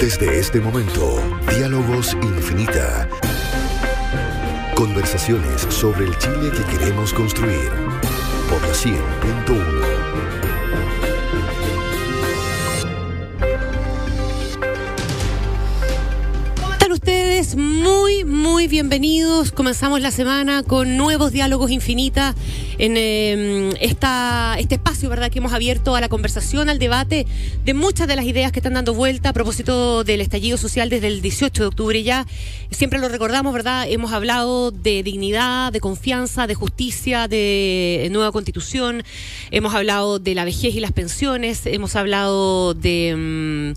Desde este momento, Diálogos Infinita. Conversaciones sobre el Chile que queremos construir. Por la 100.1. muy, muy bienvenidos. Comenzamos la semana con nuevos diálogos infinitas en em, esta, este espacio, ¿verdad?, que hemos abierto a la conversación, al debate de muchas de las ideas que están dando vuelta a propósito del estallido social desde el 18 de octubre. Ya siempre lo recordamos, ¿verdad? Hemos hablado de dignidad, de confianza, de justicia, de nueva constitución. Hemos hablado de la vejez y las pensiones. Hemos hablado de.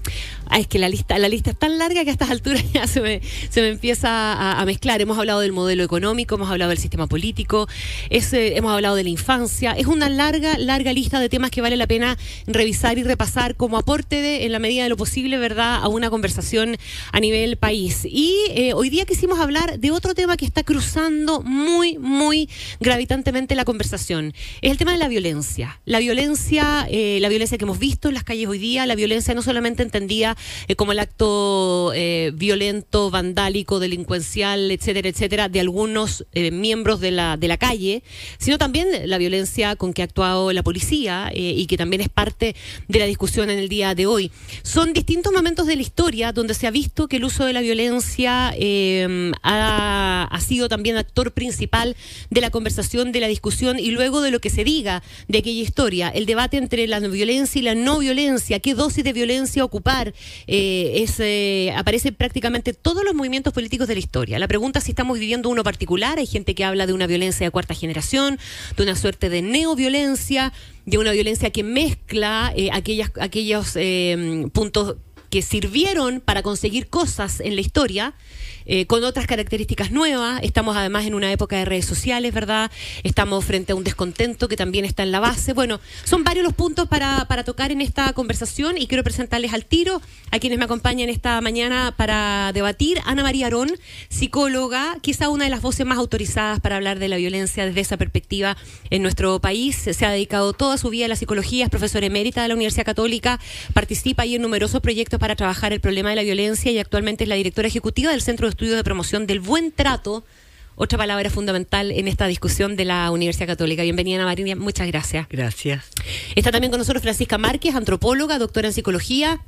Em, es que la lista, la lista es tan larga que a estas alturas ya se me, se me empieza a, mezclar. Hemos hablado del modelo económico, hemos hablado del sistema político, eh, hemos hablado de la infancia. Es una larga, larga lista de temas que vale la pena revisar y repasar como aporte de, en la medida de lo posible, ¿verdad?, a una conversación a nivel país. Y eh, hoy día quisimos hablar de otro tema que está cruzando muy, muy gravitantemente la conversación. Es el tema de la violencia. La violencia, eh, la violencia que hemos visto en las calles hoy día, la violencia no solamente entendida como el acto violento, vandálico, delincuencial, etcétera, etcétera, de algunos miembros de la, de la calle, sino también la violencia con que ha actuado la policía eh, y que también es parte de la discusión en el día de hoy. Son distintos momentos de la historia donde se ha visto que el uso de la violencia eh, ha, ha, sido también actor principal de la conversación, de la discusión y luego de lo que se diga de aquella historia. El debate entre la violencia y la no violencia, qué dosis de violencia ocupar, eh, es, aparece prácticamente todos los movimientos políticos de la historia. La pregunta es si estamos viviendo uno particular, hay gente que habla de una violencia de cuarta generación, de una suerte de neoviolencia, de una violencia que mezcla eh, aquellas, aquellos eh, puntos que sirvieron para conseguir cosas en la historia eh, con otras características nuevas. Estamos además en una época de redes sociales, ¿verdad? Estamos frente a un descontento que también está en la base. Bueno, son varios los puntos para, para tocar en esta conversación y quiero presentarles al tiro a quienes me acompañan esta mañana para debatir. Ana María Arón, psicóloga, quizá una de las voces más autorizadas para hablar de la violencia desde esa perspectiva en nuestro país. Se ha dedicado toda su vida a la psicología, es profesora emérita de la Universidad Católica, participa ahí en numerosos proyectos para trabajar el problema de la violencia y actualmente es la directora ejecutiva del Centro de estudio de promoción del buen trato, otra palabra fundamental en esta discusión de la Universidad Católica. Bienvenida, Ana María, muchas gracias. Gracias. Está también con nosotros Francisca Márquez, antropóloga, doctora en psicología,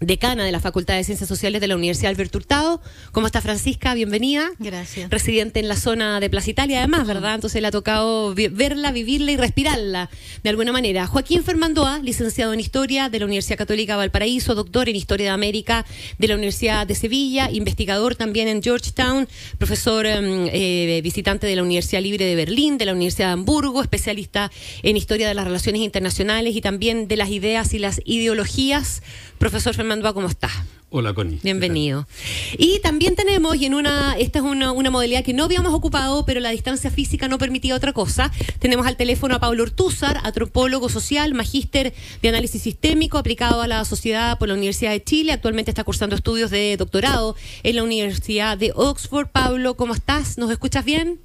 decana de la Facultad de Ciencias Sociales de la Universidad Alberto Hurtado. ¿Cómo está Francisca? Bienvenida. Gracias. Residente en la zona de Plaza Italia, además, ¿verdad? Entonces le ha tocado verla, vivirla y respirarla de alguna manera. Joaquín Fermandoa, licenciado en Historia de la Universidad Católica Valparaíso, doctor en Historia de América de la Universidad de Sevilla, investigador también en Georgetown, profesor em, eh, visitante de la Universidad Libre de Berlín, de la Universidad de Hamburgo, especialista en Historia de las Relaciones Internacionales y también de las ideas y las ideologías Profesor Fernando, ¿cómo está? Hola, Connie. Bienvenido. Y también tenemos, y en una, esta es una, modalidad que no habíamos ocupado, pero la distancia física no permitía otra cosa, tenemos al teléfono a Pablo Ortúzar, antropólogo social, magíster de análisis sistémico aplicado a la sociedad por la Universidad de Chile, actualmente está cursando estudios de doctorado en la Universidad de Oxford. Pablo, ¿cómo estás? ¿Nos escuchas bien?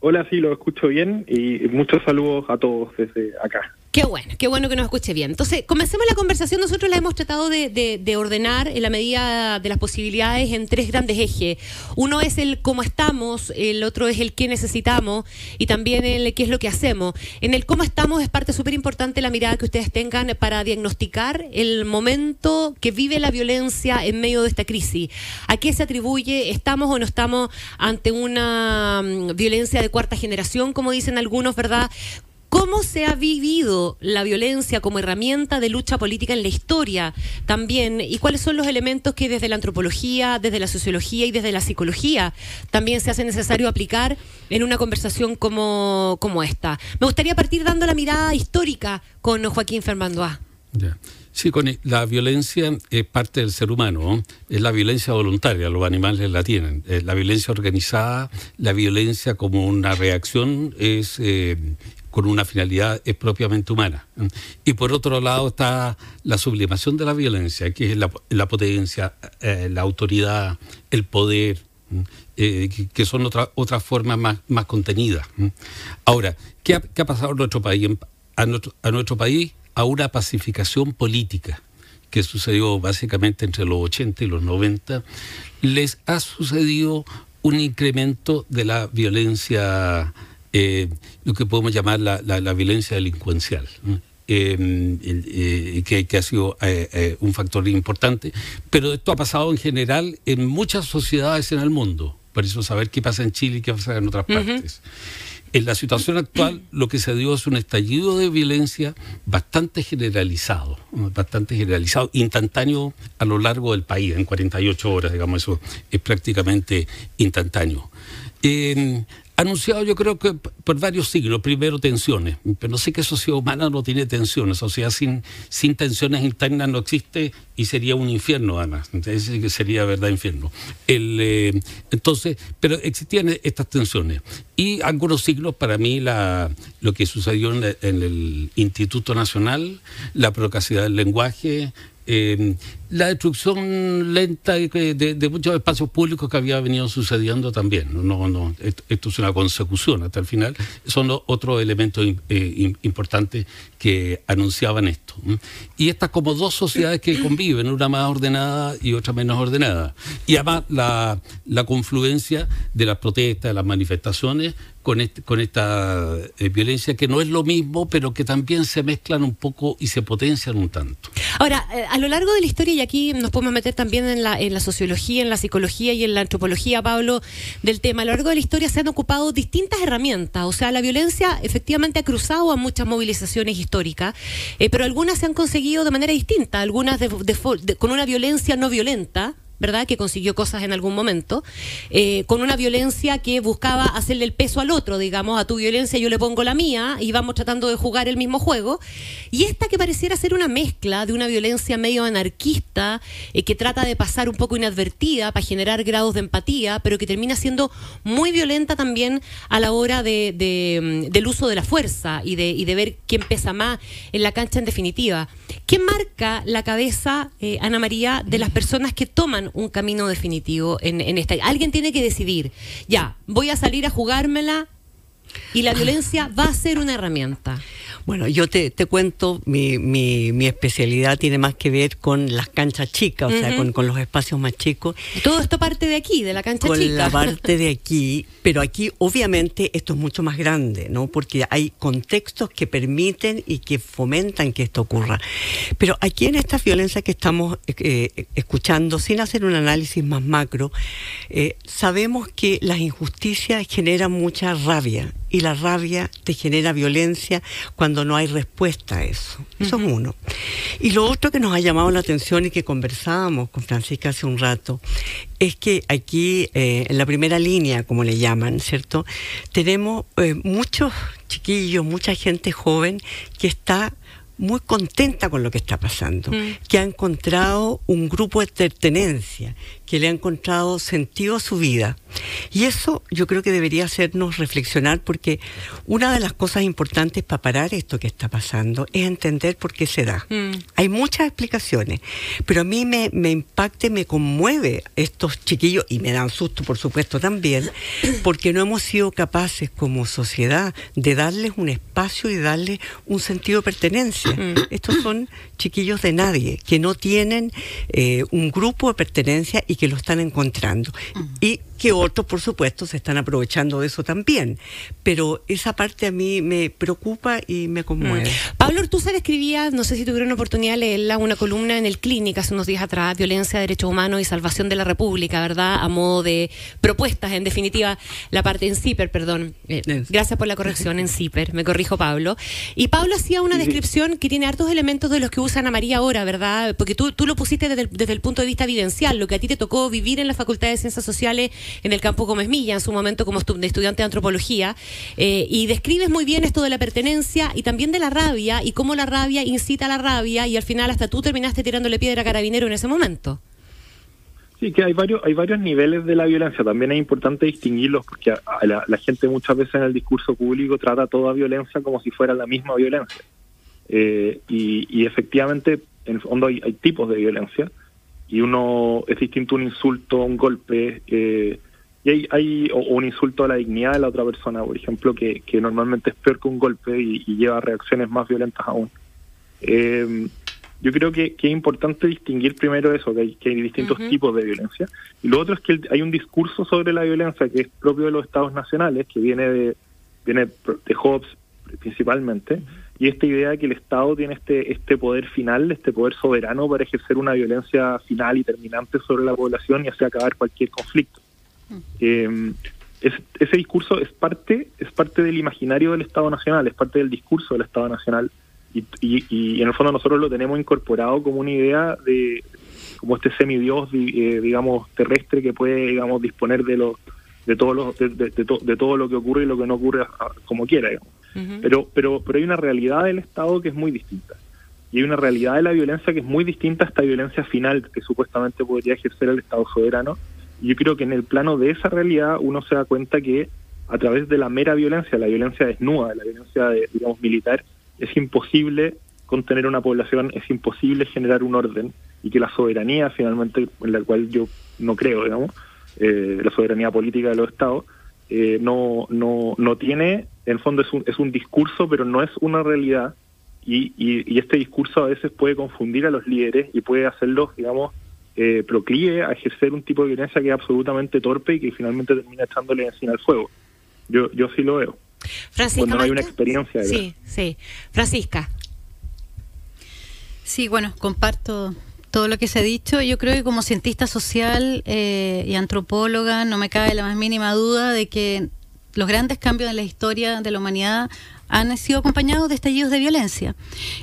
Hola, sí, lo escucho bien y muchos saludos a todos desde acá. Qué bueno, qué bueno que nos escuche bien. Entonces, comencemos la conversación. Nosotros la hemos tratado de, ordenar en la medida de las posibilidades en tres grandes ejes. Uno es el cómo estamos, el otro es el qué necesitamos y también el qué es lo que hacemos. En el cómo estamos es parte súper importante la mirada que ustedes tengan para diagnosticar el momento que vive la violencia en medio de esta crisis. ¿A qué se atribuye? ¿Estamos o no estamos ante una mm, violencia de cuarta generación, como dicen algunos, verdad? ¿Cómo se ha vivido la violencia como herramienta de lucha política en la historia también? ¿Y cuáles son los elementos que desde la antropología, desde la sociología y desde la psicología también se hace necesario aplicar en una conversación como, como esta? Me gustaría partir dando la mirada histórica con Joaquín Fernando A. Sí, con la violencia es parte del ser humano, es la violencia voluntaria, los animales la tienen. la violencia organizada, la violencia como una reacción es eh, con una finalidad es propiamente humana. Y por otro lado está la sublimación de la violencia, que es la, potencia, eh, la autoridad, el poder, eh, que son otras otras formas más, más contenidas. Ahora, ¿qué ha, pasado en nuestro país? A nuestro, a nuestro país a una pacificación política que sucedió básicamente entre los 80 y los 90, les ha sucedido un incremento de la violencia, eh, lo que podemos llamar la, la, violencia delincuencial. Em, eh, que, ha sido eh, un factor importante, pero esto ha pasado en general en muchas sociedades en el mundo. Por eso saber qué pasa en Chile y qué pasa en otras partes. En la situación actual lo que se dio es un estallido de violencia bastante generalizado, bastante generalizado, instantáneo a lo largo del país, en 48 horas, digamos, eso es prácticamente instantáneo anunciado yo creo que por varios siglos. Primero tensiones, pero no sé qué sociedad humana no tiene tensiones. Sociedad sin, sin tensiones internas no existe y sería un infierno además. Entonces sería verdad infierno. Eh, entonces, pero existían estas tensiones. Y algunos siglos para mí lo que sucedió en, en el Instituto Nacional, la procacidad del lenguaje, eh, la destrucción lenta de, muchos espacios públicos que había venido sucediendo también. No, no, esto, es una consecución hasta el final. Son otros elementos eh, importantes que anunciaban esto. Y estas como dos sociedades que conviven, una más ordenada y otra menos ordenada. Y además la, la confluencia de las protestas, de las manifestaciones con, este, con esta eh, violencia que no es lo mismo, pero que también se mezclan un poco y se potencian un tanto. Ahora, eh, a lo largo de la historia y aquí nos podemos meter también en la, en la sociología, en la psicología y en la antropología, Pablo, del tema. A lo largo de la historia se han ocupado distintas herramientas. O sea, la violencia efectivamente ha cruzado a muchas movilizaciones históricas, eh, pero algunas se han conseguido de manera distinta, algunas con una violencia no violenta ¿verdad? Que consiguió cosas en algún momento, eh, con una violencia que buscaba hacerle el peso al otro, digamos, a tu violencia yo le pongo la mía y vamos tratando de jugar el mismo juego. Y esta que pareciera ser una mezcla de una violencia medio anarquista, eh, que trata de pasar un poco inadvertida para generar grados de empatía, pero que termina siendo muy violenta también a la hora de, mm, del uso de la fuerza y de, y de ver quién pesa más en la cancha en definitiva. ¿Qué marca la cabeza, eh, Ana María, de las personas que toman un camino definitivo en, en esta. Alguien tiene que decidir, ya, voy a salir a jugármela y la violencia va a ser una herramienta. Bueno, yo te, te cuento, mi, mi, mi, especialidad tiene más que ver con las canchas chicas, o sea, con, con, los espacios más chicos. Todo esto parte de aquí, de la cancha chica. Con la parte de aquí, pero aquí obviamente esto es mucho más grande, ¿no? Porque hay contextos que permiten y que fomentan que esto ocurra. Pero aquí en esta violencia que estamos eh, escuchando, sin hacer un análisis más macro, eh, sabemos que las injusticias generan mucha rabia y la rabia te genera violencia cuando no hay respuesta a eso. Eso es uno. Y lo otro que nos ha llamado la atención y que conversábamos con Francisca hace un rato es que aquí, eh, en la primera línea, como le llaman, ¿cierto? Tenemos eh, muchos chiquillos, mucha gente joven que está muy contenta con lo que está pasando, mm. que ha encontrado un grupo de pertenencia, que le ha encontrado sentido a su vida. Y eso yo creo que debería hacernos reflexionar porque una de las cosas importantes para parar esto que está pasando es entender por qué se da. Mm. Hay muchas explicaciones, pero a mí me, me impacta y me conmueve estos chiquillos y me dan susto, por supuesto, también, porque no hemos sido capaces como sociedad de darles un espacio y darles un sentido de pertenencia. Mm. Estos son chiquillos de nadie, que no tienen eh, un grupo de pertenencia y que lo están encontrando. Y que otros, por supuesto, se están aprovechando de eso también. Pero esa parte a mí me preocupa y me conmueve. Mm. Pablo Ortúzar escribía, no sé si tuvieron oportunidad de leerla, una columna en el Clínica hace unos días atrás, Violencia, Derechos Humanos y Salvación de la República, ¿verdad? A modo de propuestas, en definitiva, la parte en CIPER, perdón. Eh, gracias por la corrección, en CIPER, me corrijo Pablo. Y Pablo hacía una descripción que tiene hartos elementos de los que usa Ana María ahora, ¿verdad? Porque tú, tú lo pusiste desde el, desde el punto de vista evidencial, lo que a ti te tocó vivir en la Facultad de Ciencias Sociales en el campo Gómez Milla, en su momento como estudiante de antropología, eh, y describes muy bien esto de la pertenencia y también de la rabia y cómo la rabia incita a la rabia y al final hasta tú terminaste tirándole piedra a carabinero en ese momento. Sí, que hay varios, hay varios niveles de la violencia. También es importante distinguirlos porque la, gente muchas veces en el discurso público trata toda violencia como si fuera la misma violencia. Eh, y, efectivamente, en el fondo hay tipos de violencia y uno es distinto un insulto, un golpe, eh, y hay, hay o, un insulto a la dignidad de la otra persona, por ejemplo, que, normalmente es peor que un golpe y, lleva a reacciones más violentas aún. Eh, yo creo que, que, es importante distinguir primero eso, que hay, que hay distintos tipos de violencia. Y lo otro es que hay un discurso sobre la violencia que es propio de los estados nacionales, que viene de, viene de Hobbes principalmente, y esta idea de que el Estado tiene este, este poder final, este poder soberano para ejercer una violencia final y terminante sobre la población y así acabar cualquier conflicto. Eh, ese discurso es parte, es parte del imaginario del Estado Nacional, es parte del discurso del Estado Nacional. Y, y, en el fondo nosotros lo tenemos incorporado como una idea de como este semidios eh, digamos terrestre que puede digamos disponer de los de todo lo de, de, todo lo que ocurre y lo que no ocurre como quiera pero pero pero hay una realidad del Estado que es muy distinta. Y hay una realidad de la violencia que es muy distinta a esta violencia final que supuestamente podría ejercer el Estado soberano. Y yo creo que en el plano de esa realidad uno se da cuenta que a través de la mera violencia la violencia desnuda la violencia digamos militar es imposible contener una población, es imposible generar un orden y que la soberanía finalmente, en la cual yo no creo, digamos, eh, la soberanía política de los estados, eh, no, no, no tiene, en el fondo es un, es un discurso, pero no es una realidad y, y, este discurso a veces puede confundir a los líderes y puede hacerlos, digamos, eh, proclive a ejercer un tipo de violencia que es absolutamente torpe y que finalmente termina echándole encima al fuego. Yo, yo sí lo veo. Francisca cuando no hay una experiencia. Sí, sí. Francisca. Sí, bueno, comparto todo lo que se ha dicho. Yo creo que como cientista social eh, y antropóloga no me cabe la más mínima duda de que los grandes cambios en la historia de la humanidad han sido acompañados de estallidos de violencia.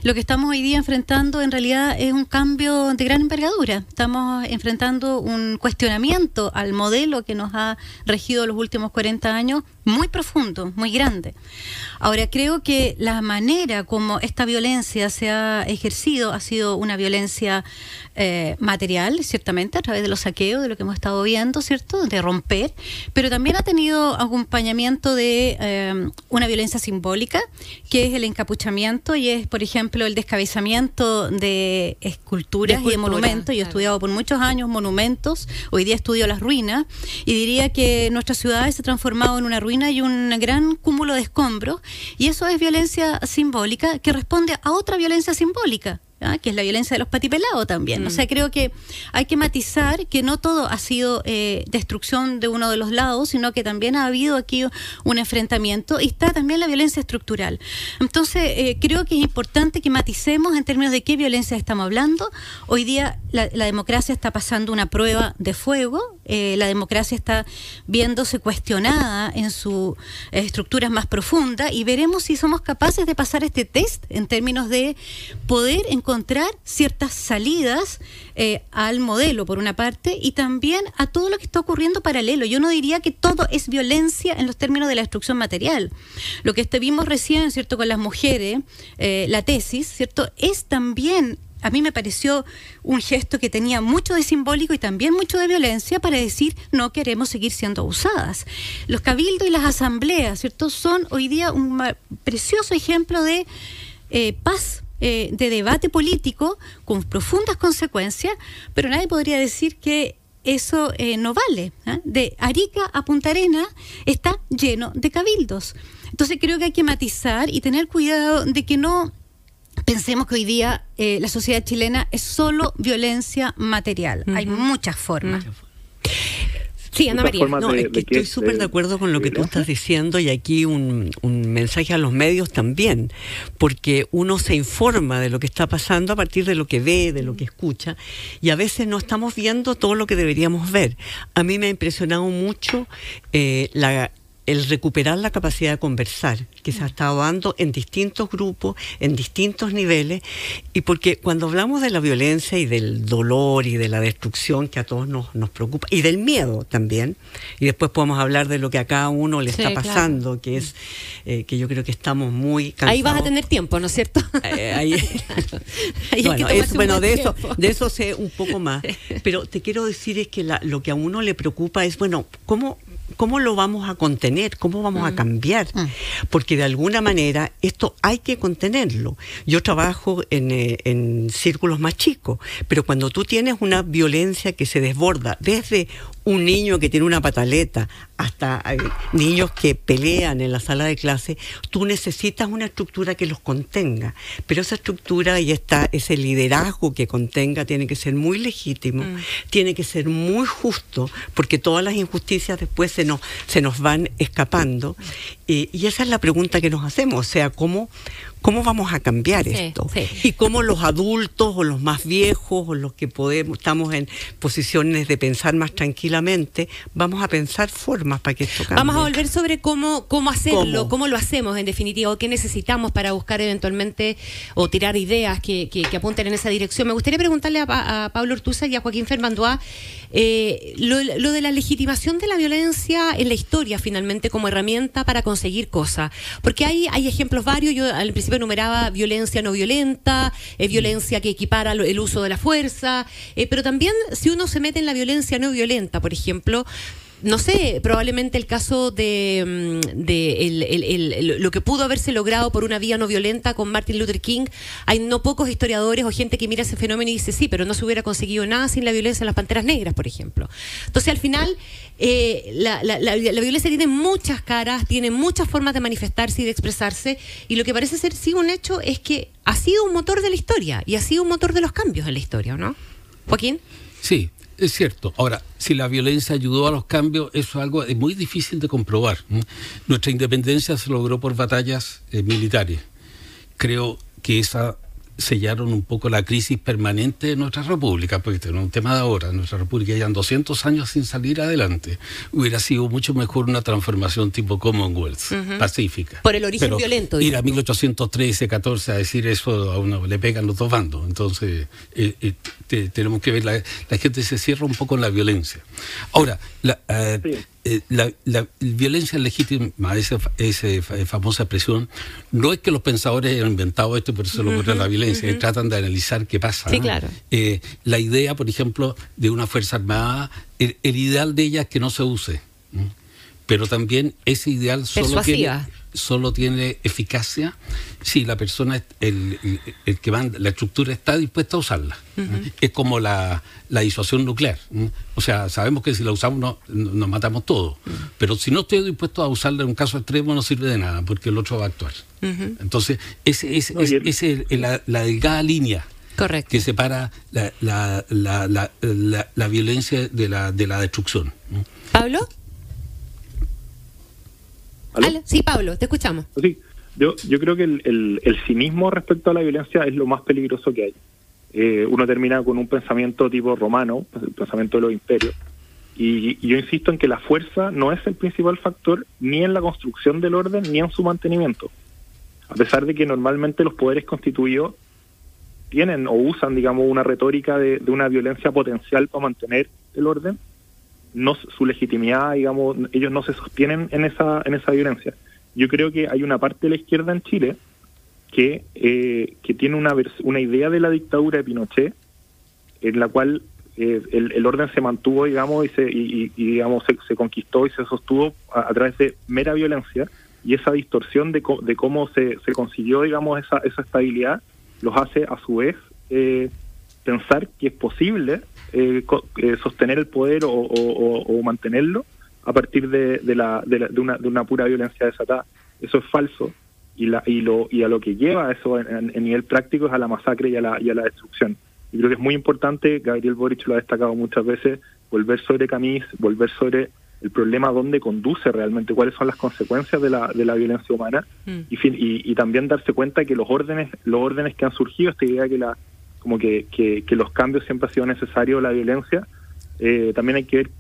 Lo que estamos hoy día enfrentando en realidad es un cambio de gran envergadura. Estamos enfrentando un cuestionamiento al modelo que nos ha regido los últimos 40 años muy profundo, muy grande. Ahora, creo que la manera como esta violencia se ha ejercido ha sido una violencia eh, material, ciertamente, a través de los saqueos, de lo que hemos estado viendo, ¿cierto? De romper, pero también ha tenido acompañamiento de eh, una violencia simbólica, que es el encapuchamiento y es, por ejemplo, el descabezamiento de esculturas y de monumentos. Yo he estudiado por muchos años monumentos, hoy día estudio las ruinas, y diría que nuestra ciudad se ha transformado en una ruina y un gran cúmulo de escombros, y eso es violencia simbólica que responde a otra violencia simbólica, ¿ah? que es la violencia de los patipelados también. O sea, mm. creo que hay que matizar que no todo ha sido eh, destrucción de uno de los lados, sino que también ha habido aquí un enfrentamiento y está también la violencia estructural. Entonces, eh, creo que es importante que maticemos en términos de qué violencia estamos hablando. Hoy día la, democracia está pasando una prueba de fuego, eh, la democracia está viéndose cuestionada en sus estructuras más profundas y veremos si somos capaces de pasar este test en términos de poder encontrar ciertas salidas eh, al modelo, por una parte, y también a todo lo que está ocurriendo paralelo. Yo no diría que todo es violencia en los términos de la destrucción material. Lo que vimos recién, ¿cierto?, con las mujeres, eh, la tesis, ¿cierto?, es también a mí me pareció un gesto que tenía mucho de simbólico y también mucho de violencia para decir no queremos seguir siendo abusadas. Los cabildos y las asambleas, ¿cierto? Son hoy día un precioso ejemplo de eh, paz eh, de debate político con profundas consecuencias, pero nadie podría decir que eso eh, no vale. ¿ah? De Arica a Punta Arena está lleno de cabildos. Entonces creo que hay que matizar y tener cuidado de que no pensemos que hoy día eh, la sociedad chilena es solo violencia material. Hay muchas formas. Sí, Ana María. No, es que estoy súper de acuerdo con lo que tú estás diciendo y aquí un, un mensaje a los medios también, porque uno se informa de lo que está pasando a partir de lo que ve, de lo que escucha, y a veces no estamos viendo todo lo que deberíamos ver. A mí me ha impresionado mucho eh, la el recuperar la capacidad de conversar que se ha estado dando en distintos grupos, en distintos niveles, y porque cuando hablamos de la violencia y del dolor y de la destrucción que a todos nos, nos preocupa, y del miedo también, y después podemos hablar de lo que a cada uno le está pasando, que es eh, que yo creo que estamos muy cansados. Ahí vas a tener tiempo, ¿no es cierto? Eh, ahí, bueno, bueno de eso, de eso sé un poco más, pero te quiero decir es que la, lo que a uno le preocupa es, bueno, ¿cómo ¿cómo lo vamos a contener? ¿Cómo vamos a mm. cambiar? Mm. Porque de alguna manera esto hay que contenerlo. Yo trabajo en, eh, en, círculos más chicos, pero cuando tú tienes una violencia que se desborda desde un niño que tiene una pataleta, hasta eh, niños que pelean en la sala de clase, tú necesitas una estructura que los contenga. Pero esa estructura y esta, ese liderazgo que contenga tiene que ser muy legítimo, mm. tiene que ser muy justo, porque todas las injusticias después se nos, se nos van escapando. Y esa es la pregunta que nos hacemos, o sea, ¿cómo, ¿Cómo vamos a cambiar esto? Y cómo los adultos o los más viejos o los que podemos, estamos en posiciones de pensar más tranquilamente, vamos a pensar formas para que esto cambie. Vamos a volver sobre cómo, cómo hacerlo, cómo, lo hacemos en definitiva, o qué necesitamos para buscar eventualmente o tirar ideas que, que, apunten en esa dirección. Me gustaría preguntarle a, Pablo Ortuza y a Joaquín Fermandoa eh, lo, lo, de la legitimación de la violencia en la historia finalmente como herramienta para conseguir cosas. Porque hay, hay ejemplos varios, yo al principio enumeraba violencia no violenta, eh, violencia que equipara el uso de la fuerza, eh, pero también si uno se mete en la violencia no violenta, por ejemplo, no sé, probablemente el caso de, mm, lo que pudo haberse logrado por una vía no violenta con Martin Luther King, hay no pocos historiadores o gente que mira ese fenómeno y dice, sí, pero no se hubiera conseguido nada sin la violencia en las Panteras Negras, por ejemplo. Entonces, al final, eh, la, violencia tiene muchas caras, tiene muchas formas de manifestarse y de expresarse, y lo que parece ser sí un hecho es que ha sido un motor de la historia y ha sido un motor de los cambios en la historia, ¿no? Joaquín. Sí, es cierto. Ahora, si la violencia ayudó a los cambios, eso es algo muy difícil de comprobar. Nuestra independencia se logró por batallas eh, militares. Creo que esa sellaron un poco la crisis permanente de nuestra república, porque este no es un tema de ahora, nuestra república ya 200 años sin salir adelante. Hubiera sido mucho mejor una transformación tipo Commonwealth, pacífica. Por el origen violento. Ir a 1813, 14 a decir eso a uno le pegan los dos bandos. Entonces, eh, eh, tenemos que ver, la, la, gente se cierra un poco en la violencia. Ahora, la, eh, eh, la, violencia legítima, esa, famosa expresión, no es que los pensadores hayan inventado esto y por eso lo ocurre la violencia, tratan de analizar qué pasa. Sí, claro. Eh, la idea, por ejemplo, de una fuerza armada, el, ideal de ella es que no se use, pero también ese ideal solo tiene solo tiene eficacia si la persona, el, el, que va, la estructura está dispuesta a usarla. Es como la, la, disuasión nuclear. O sea, sabemos que si la usamos nos matamos todos, pero si no estoy dispuesto a usarla en un caso extremo no sirve de nada, porque el otro va a actuar. Entonces, ese, ese, es la, la, delgada línea que separa la, la, la, la, violencia de la, de la destrucción. ¿Pablo? Sí, Pablo, te escuchamos. Sí, yo, yo creo que el, el, cinismo respecto a la violencia es lo más peligroso que hay. Eh, uno termina con un pensamiento tipo romano, el pensamiento de los imperios, y, yo insisto en que la fuerza no es el principal factor ni en la construcción del orden ni en su mantenimiento. A pesar de que normalmente los poderes constituidos tienen o usan, digamos, una retórica de, de una violencia potencial para mantener el orden, no su legitimidad, digamos, ellos no se sostienen en esa en esa violencia. Yo creo que hay una parte de la izquierda en Chile que eh, que tiene una una idea de la dictadura de Pinochet en la cual eh, el, orden se mantuvo, digamos, y, se, y, digamos se, conquistó y se sostuvo a, través de mera violencia y esa distorsión de, de cómo se, se consiguió, digamos, esa, esa estabilidad los hace a su vez eh, pensar que es posible eh, eh, sostener el poder o, mantenerlo a partir de, la, de, una, de una pura violencia desatada. Eso es falso y, la, y, lo, y a lo que lleva eso en, nivel práctico es a la masacre y a la, y a la destrucción. Y creo que es muy importante, Gabriel Boric lo ha destacado muchas veces, volver sobre Camis, volver sobre el problema dónde conduce realmente, cuáles son las consecuencias de la, de la violencia humana mm. y, y, también darse cuenta que los órdenes, los órdenes que han surgido, esta idea que la como que, que, los cambios siempre ha sido necesario la violencia, eh, también hay que ver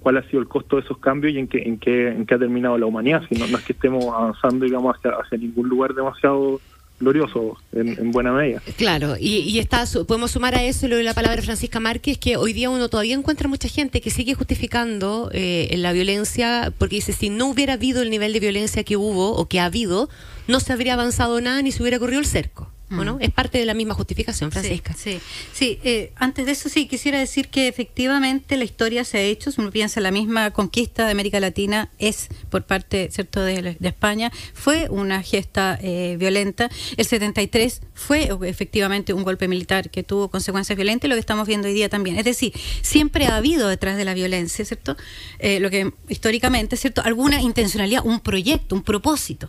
cuál ha sido el costo de esos cambios y en qué, en qué, en qué ha terminado la humanidad, si no, es que estemos avanzando, digamos, hacia, hacia ningún lugar demasiado glorioso en, buena medida. Claro, y, y está, podemos sumar a eso lo de la palabra de Francisca Márquez, que hoy día uno todavía encuentra mucha gente que sigue justificando eh, la violencia, porque dice, si no hubiera habido el nivel de violencia que hubo o que ha habido, no se habría avanzado nada ni se hubiera corrido el cerco. Bueno, es parte de la misma justificación, Francisca. Sí, sí. Eh, antes de eso sí, quisiera decir que efectivamente la historia se ha hecho, si uno piensa la misma conquista de América Latina es por parte, ¿cierto?, de, España, fue una gesta eh, violenta. El 73 fue efectivamente un golpe militar que tuvo consecuencias violentas y lo que estamos viendo hoy día también. Es decir, siempre ha habido detrás de la violencia, ¿cierto? Eh, lo que históricamente, ¿cierto? Alguna intencionalidad, un proyecto, un propósito.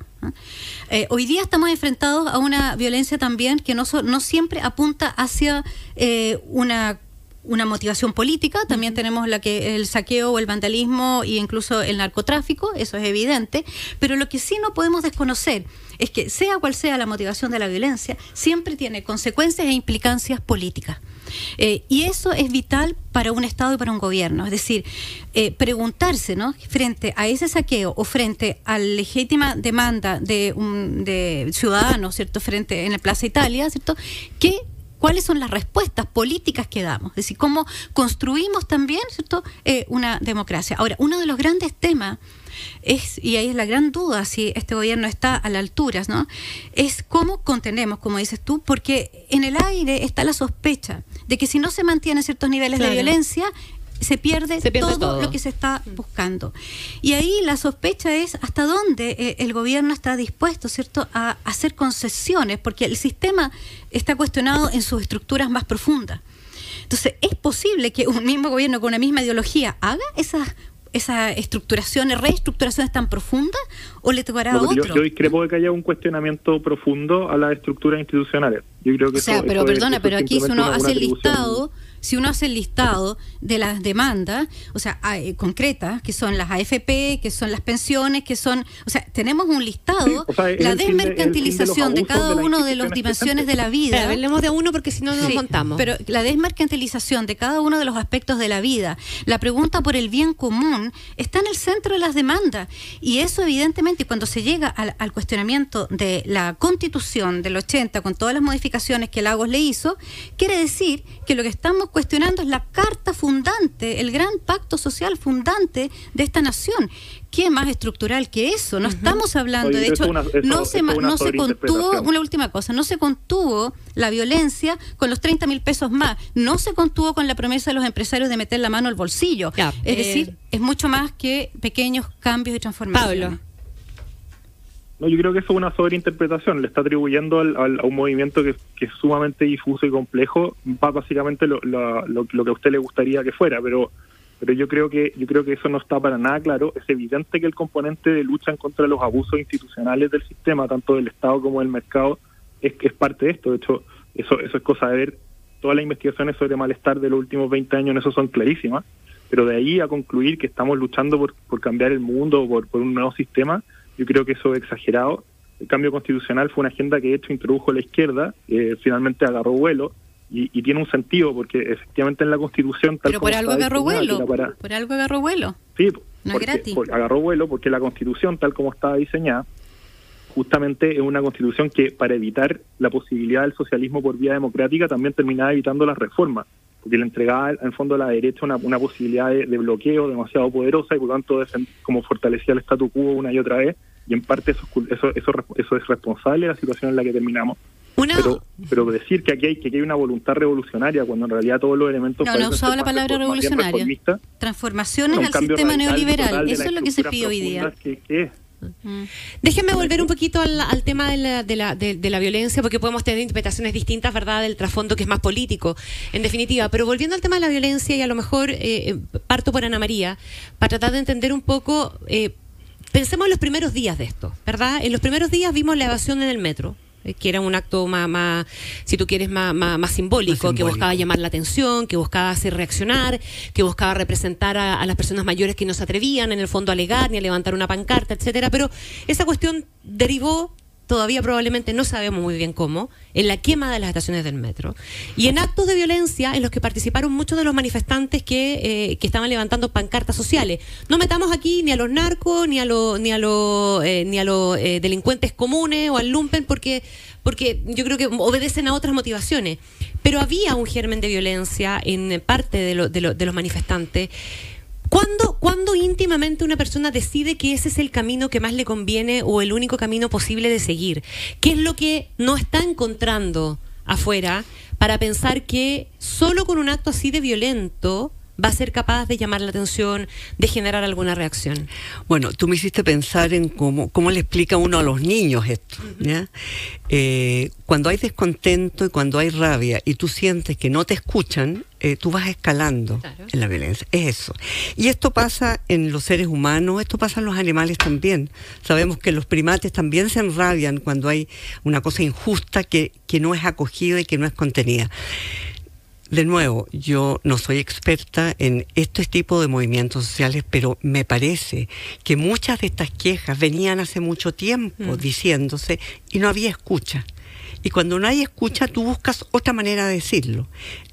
Hoy día estamos enfrentados a una violencia también que no, no siempre apunta hacia eh, una una motivación política, también tenemos la que el saqueo o el vandalismo e incluso el narcotráfico, eso es evidente, pero lo que sí no podemos desconocer es que sea cual sea la motivación de la violencia, siempre tiene consecuencias e implicancias políticas. Eh, y eso es vital para un Estado y para un gobierno. Es decir, eh, preguntarse, ¿no? Frente a ese saqueo o frente a la legítima demanda de, un, de ciudadanos, ¿cierto? Frente en la Plaza Italia, ¿cierto? ¿Qué cuáles son las respuestas políticas que damos, es decir, cómo construimos también ¿cierto? Eh, una democracia. Ahora, uno de los grandes temas es, y ahí es la gran duda si este gobierno está a la altura, ¿no? Es cómo contenemos, como dices tú, porque en el aire está la sospecha de que si no se mantienen ciertos niveles de violencia, se pierde, todo, lo que se está buscando. Y ahí la sospecha es hasta dónde eh, el gobierno está dispuesto, ¿cierto?, a hacer concesiones, porque el sistema está cuestionado en sus estructuras más profundas. Entonces, ¿es posible que un mismo gobierno con una misma ideología haga esas esas estructuraciones, reestructuraciones tan profundas o le tocará a otro? Yo, discrepo de que haya un cuestionamiento profundo a las estructuras institucionales. Yo creo que o sea, pero perdona, pero aquí si uno hace el listado si uno hace el listado de las demandas, o sea, eh, concretas, que son las AFP, que son las pensiones, que son, o sea, tenemos un listado, la desmercantilización de, cada uno de las dimensiones de la vida. hablemos de uno porque si no nos contamos. Pero la desmercantilización de cada uno de los aspectos de la vida, la pregunta por el bien común, está en el centro de las demandas. Y eso, evidentemente, cuando se llega al, al cuestionamiento de la constitución del 80, con todas las modificaciones que Lagos le hizo, quiere decir que lo que estamos cuestionando es la carta fundante, el gran pacto social fundante de esta nación. ¿Qué más estructural que eso? No estamos hablando, de hecho, no se, no se contuvo, una última cosa, no se contuvo la violencia con los 30 mil pesos más, no se contuvo con la promesa de los empresarios de meter la mano al bolsillo. es eh, decir, es mucho más que pequeños cambios y transformaciones. No, yo creo que eso es una sobreinterpretación, le está atribuyendo al, a un movimiento que, es sumamente difuso y complejo, va básicamente lo, lo, que a usted le gustaría que fuera, pero pero yo creo que yo creo que eso no está para nada claro. Es evidente que el componente de lucha en contra los abusos institucionales del sistema, tanto del Estado como del mercado, es parte de esto. De hecho, eso eso es cosa de ver. Todas las investigaciones sobre malestar de los últimos 20 años en eso son clarísimas, pero de ahí a concluir que estamos luchando por, por cambiar el mundo, por, por un nuevo sistema, yo creo que eso es exagerado. El cambio constitucional fue una agenda que de hecho introdujo la izquierda, eh, finalmente agarró vuelo y, tiene un sentido porque efectivamente en la constitución tal Pero por algo agarró vuelo. Por algo agarró vuelo. Sí, no agarró vuelo porque la constitución tal como estaba diseñada justamente es una constitución que para evitar la posibilidad del socialismo por vía democrática también terminaba evitando las reformas porque le entregaba en fondo a la derecha una, una posibilidad de, bloqueo demasiado poderosa y por lo tanto como fortalecía el statu quo una y otra vez y en parte eso, eso, eso, eso es responsable de la situación en la que terminamos. Pero, pero decir que aquí, hay, que hay una voluntad revolucionaria cuando en realidad todos los elementos... No, no usado la palabra revolucionaria. Transformaciones al sistema neoliberal. Eso es lo que se pide hoy día. Que, que Déjenme volver un poquito al, tema de la, violencia, porque podemos tener interpretaciones distintas, ¿verdad?, del trasfondo que es más político, en definitiva. Pero volviendo al tema de la violencia, y a lo mejor eh, eh, parto por Ana María, para tratar de entender un poco, eh, pensemos en los primeros días de esto, ¿verdad? En los primeros días vimos la evasión en el metro, que era un acto más, más si tú quieres, más, más, simbólico, que buscaba llamar la atención, que buscaba hacer reaccionar, que buscaba representar a, las personas mayores que no se atrevían en el fondo a alegar ni a levantar una pancarta, etcétera. Pero esa cuestión derivó todavía probablemente no sabemos muy bien cómo, en la quema de las estaciones del metro y en actos de violencia en los que participaron muchos de los manifestantes que, eh, que estaban levantando pancartas sociales. No metamos aquí ni a los narcos, ni a, los ni a, los eh, ni a los eh, delincuentes comunes o al lumpen, porque, porque yo creo que obedecen a otras motivaciones. Pero había un germen de violencia en parte de, de, de los manifestantes ¿Cuándo, ¿Cuándo íntimamente una persona decide que ese es el camino que más le conviene o el único camino posible de seguir? ¿Qué es lo que no está encontrando afuera para pensar que solo con un acto así de violento va a ser capaz de llamar la atención, de generar alguna reacción. Bueno, tú me hiciste pensar en cómo, cómo le explica uno a los niños esto. Eh, cuando hay descontento y cuando hay rabia y tú sientes que no te escuchan, eh, tú vas escalando en la violencia. Es eso. Y esto pasa en los seres humanos, esto pasa en los animales también. Sabemos que los primates también se enrabian cuando hay una cosa injusta que, que no es acogida y que no es contenida. De nuevo, yo no soy experta en este tipo de movimientos sociales, pero me parece que muchas de estas quejas venían hace mucho tiempo mm. diciéndose y no había escucha. Y cuando no hay escucha, tú buscas otra manera de decirlo.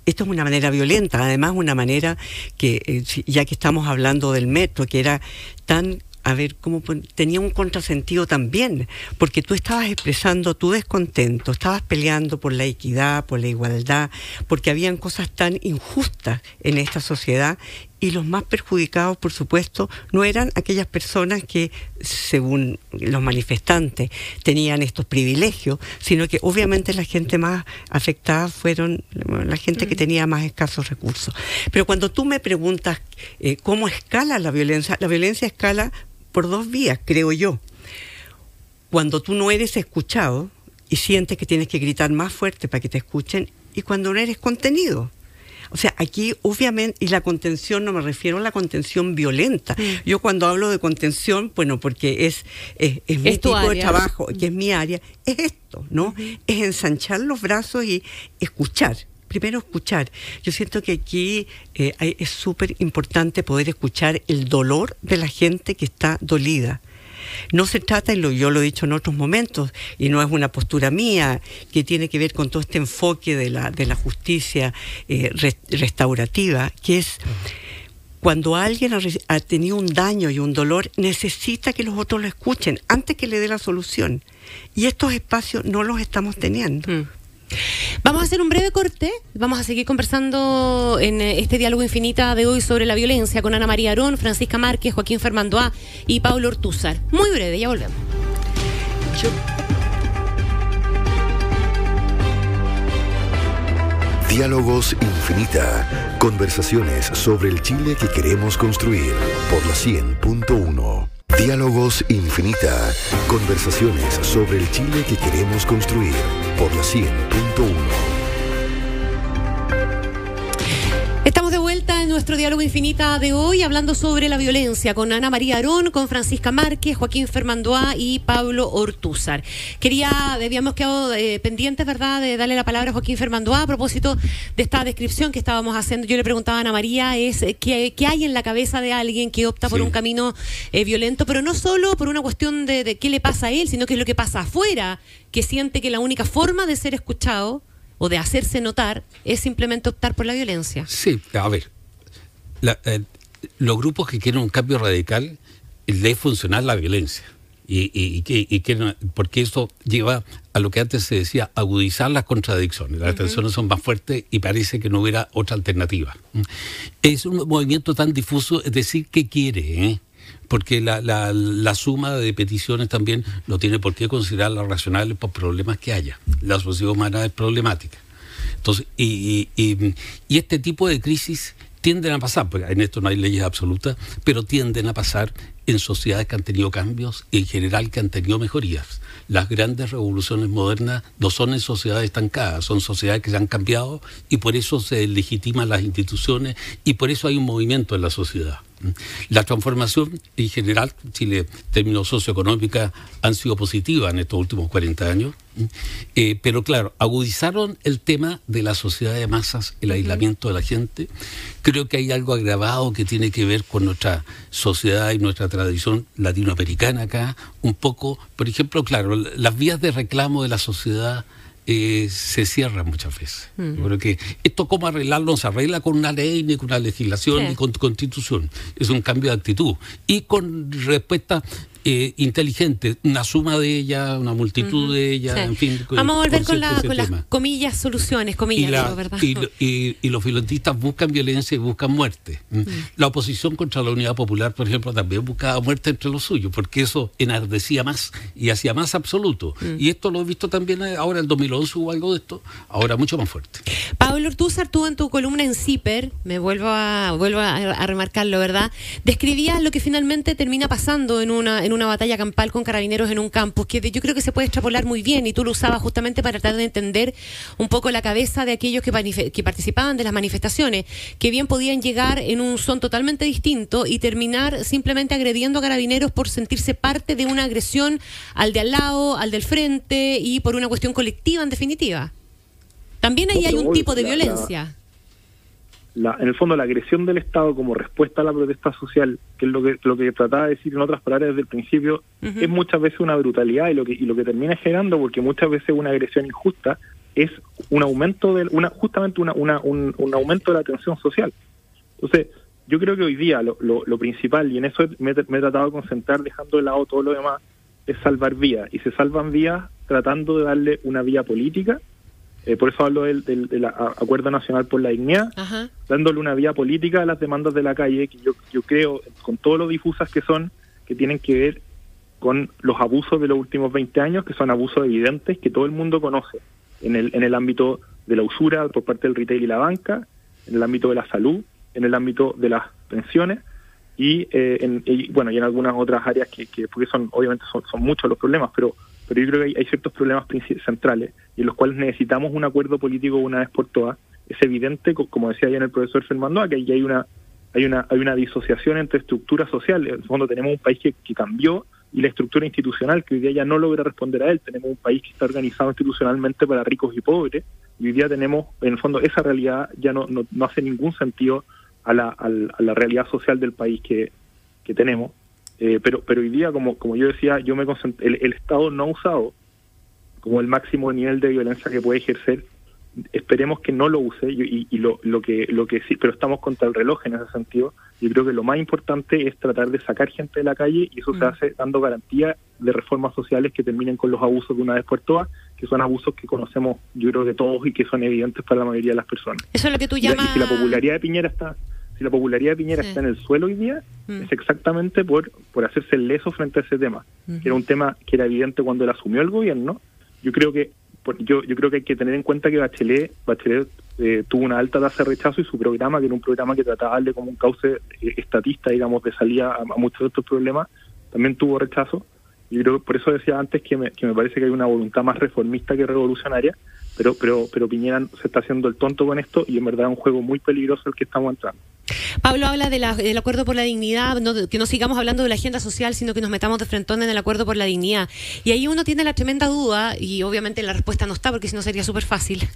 Esto es una manera violenta, además una manera que, eh, ya que estamos hablando del metro, que era tan a ver cómo tenía un contrasentido también, porque tú estabas expresando tu descontento, estabas peleando por la equidad, por la igualdad, porque habían cosas tan injustas en esta sociedad y los más perjudicados, por supuesto, no eran aquellas personas que, según los manifestantes, tenían estos privilegios, sino que obviamente la gente más afectada fueron la gente que tenía más escasos recursos. Pero cuando tú me preguntas eh, cómo escala la violencia, la violencia escala por dos vías, creo yo. Cuando tú no eres escuchado y sientes que tienes que gritar más fuerte para que te escuchen, y cuando no eres contenido. O sea, aquí obviamente, y la contención no me refiero a la contención violenta. Mm. Yo cuando hablo de contención, bueno, porque es, es, mi tipo de trabajo, que es mi área, es esto, ¿no? Es ensanchar los brazos y escuchar primero escuchar. Yo siento que aquí eh, es súper importante poder escuchar el dolor de la gente que está dolida. No se trata, y lo, yo lo he dicho en otros momentos, y no es una postura mía, que tiene que ver con todo este enfoque de la, de la justicia eh, restaurativa, que es cuando alguien ha, tenido un daño y un dolor, necesita que los otros lo escuchen antes que le dé la solución. Y estos espacios no los estamos teniendo. Mm. Vamos a hacer un breve corte, vamos a seguir conversando en eh, este diálogo infinita de hoy sobre la violencia con Ana María Arón, Francisca Márquez, Joaquín Fermandoá y Pablo Ortúzar. Muy breve, ya volvemos. Diálogos Infinita. Conversaciones sobre el Chile que queremos construir por la 100.1. Diálogos Infinita. Conversaciones sobre el Chile que queremos construir por la 100.1. nuestro diálogo infinita de hoy hablando sobre la violencia con Ana María Arón, con Francisca Márquez, Joaquín Fermandoá y Pablo Ortúzar. Quería, habíamos quedado eh, pendientes, ¿verdad?, de darle la palabra a Joaquín Fermandoá a propósito de esta descripción que estábamos haciendo. Yo le preguntaba a Ana María, es eh, qué, hay en la cabeza de alguien que opta por un camino eh, violento, pero no solo por una cuestión de, de qué le pasa a él, sino que es lo que pasa afuera, que siente que la única forma de ser escuchado o de hacerse notar es simplemente optar por la violencia. Sí, a ver, eh, los grupos que quieren un cambio radical les funcionar la violencia. Y, y, y, porque eso lleva a lo que antes se decía, agudizar las contradicciones. Las tensiones son más fuertes y parece que no hubiera otra alternativa. Es un movimiento tan difuso, es decir, ¿qué quiere? Eh? porque la, la, la, suma de peticiones también no tiene por qué considerarlas racionales por problemas que haya. La sociedad humana es problemática. Entonces, y, y, y este tipo de crisis tienden a pasar, porque en esto no hay leyes absolutas, pero tienden a pasar en sociedades que han tenido cambios y en general que han tenido mejorías. Las grandes revoluciones modernas no son en sociedades estancadas, son sociedades que se han cambiado y por eso se legitiman las instituciones y por eso hay un movimiento en la sociedad. La transformación en general, Chile, en términos socioeconómicos, han sido positivas en estos últimos 40 años, eh, pero claro, agudizaron el tema de la sociedad de masas, el aislamiento de la gente. Creo que hay algo agravado que tiene que ver con nuestra sociedad y nuestra tradición latinoamericana acá, un poco, por ejemplo, claro, las vías de reclamo de la sociedad eh, se cierra muchas veces. Mm. creo que esto cómo arreglarlo no se arregla con una ley, ni con una legislación, ni con constitución. Es un cambio de actitud. Y con respuesta eh, inteligente, una suma de ella, una multitud de ellas, en fin. Vamos a volver con, la, con las comillas, soluciones, comillas, ¿verdad? Y, y, los violentistas buscan violencia y buscan muerte. La oposición contra la Unidad Popular, por ejemplo, también buscaba muerte entre los suyos, porque eso enardecía más y hacía más absoluto. Mm. Y esto lo he visto también ahora, en el 2011 hubo algo de esto, ahora mucho más fuerte. Pablo Ortúzar, tú en tu columna en CIPER, me vuelvo a, vuelvo a, remarcarlo, ¿verdad? Describías lo que finalmente termina pasando en una, en una batalla campal con carabineros en un campus, que yo creo que se puede extrapolar muy bien y tú lo usabas justamente para tratar de entender un poco la cabeza de aquellos que, que participaban de las manifestaciones, que bien podían llegar en un son totalmente distinto y terminar simplemente agrediendo a carabineros por sentirse parte de una agresión al de al lado, al del frente y por una cuestión colectiva en definitiva. También ahí hay un tipo de violencia en el fondo la agresión del Estado como respuesta a la protesta social, que es lo que lo que trataba de decir en otras palabras desde el principio, es muchas veces una brutalidad y lo que y lo que termina generando, porque muchas veces una agresión injusta es un aumento de una justamente una, una un, aumento de la tensión social. Entonces, yo creo que hoy día lo, lo, principal, y en eso me, me, he tratado de concentrar dejando de lado todo lo demás, es salvar vías. Y se salvan vías tratando de darle una vía política eh, por eso hablo del, del, Acuerdo Nacional por la Dignidad, dándole una vía política a las demandas de la calle, que yo, yo creo, con todo lo difusas que son, que tienen que ver con los abusos de los últimos 20 años, que son abusos evidentes que todo el mundo conoce, en el, en el ámbito de la usura por parte del retail y la banca, en el ámbito de la salud, en el ámbito de las pensiones, y, eh, en, bueno y en algunas otras áreas que, que porque son obviamente son, son muchos los problemas pero pero yo creo que hay, ciertos problemas centrales y en los cuales necesitamos un acuerdo político una vez por todas. Es evidente, como decía ayer el profesor Fernando, que hay una hay una hay una disociación entre estructuras sociales. En el fondo tenemos un país que, cambió y la estructura institucional que hoy día ya no logra responder a él. Tenemos un país que está organizado institucionalmente para ricos y pobres y hoy día tenemos, en el fondo, esa realidad ya no, no, hace ningún sentido a la, a la realidad social del país que, que tenemos. Eh, pero, pero hoy día, como, como yo decía, yo me el, el Estado no ha usado como el máximo nivel de violencia que puede ejercer. Esperemos que no lo use y, y lo, lo que lo que sí, pero estamos contra el reloj en ese sentido. Yo creo que lo más importante es tratar de sacar gente de la calle y eso se mm. hace dando garantía de reformas sociales que terminen con los abusos de una vez por todas, que son abusos que conocemos, yo creo que todos y que son evidentes para la mayoría de las personas. Eso es lo que tú llamas. Y si la popularidad de Piñera está si la popularidad de Piñera está en el suelo hoy día, mm. es exactamente por, por hacerse leso frente a ese tema, que era un tema que era evidente cuando él asumió el gobierno. Yo creo que yo, yo creo que hay que tener en cuenta que Bachelet, Bachelet eh, tuvo una alta tasa de rechazo y su programa, que era un programa que trataba de como un cauce eh, estatista, digamos, de salida a, muchos de estos problemas, también tuvo rechazo. Y creo por eso decía antes que me, que me parece que hay una voluntad más reformista que revolucionaria, pero, pero, pero Piñera se está haciendo el tonto con esto y en verdad es un juego muy peligroso el que estamos entrando. Pablo habla del acuerdo por la dignidad, que no sigamos hablando de la agenda social, sino que nos metamos de frente en el acuerdo por la dignidad. Y ahí uno tiene la tremenda duda, y obviamente la respuesta no está, porque si no sería súper fácil,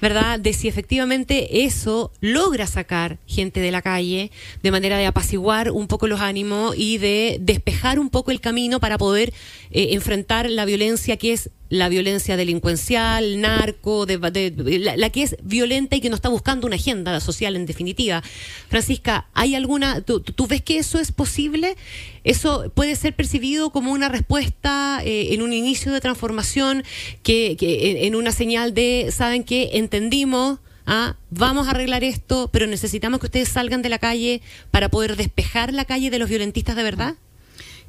¿verdad? De si efectivamente eso logra sacar gente de la calle de manera de apaciguar un poco los ánimos y de despejar un poco el camino para poder eh, enfrentar la violencia que es la violencia delincuencial, narco, de, la, que es violenta y que no está buscando una agenda social en definitiva. Francisca, ¿hay alguna, tú, ves que eso es posible? ¿Eso puede ser percibido como una respuesta eh, en un inicio de transformación, que, en una señal de, ¿saben que Entendimos. Ah, vamos a arreglar esto, pero necesitamos que ustedes salgan de la calle para poder despejar la calle de los violentistas de verdad.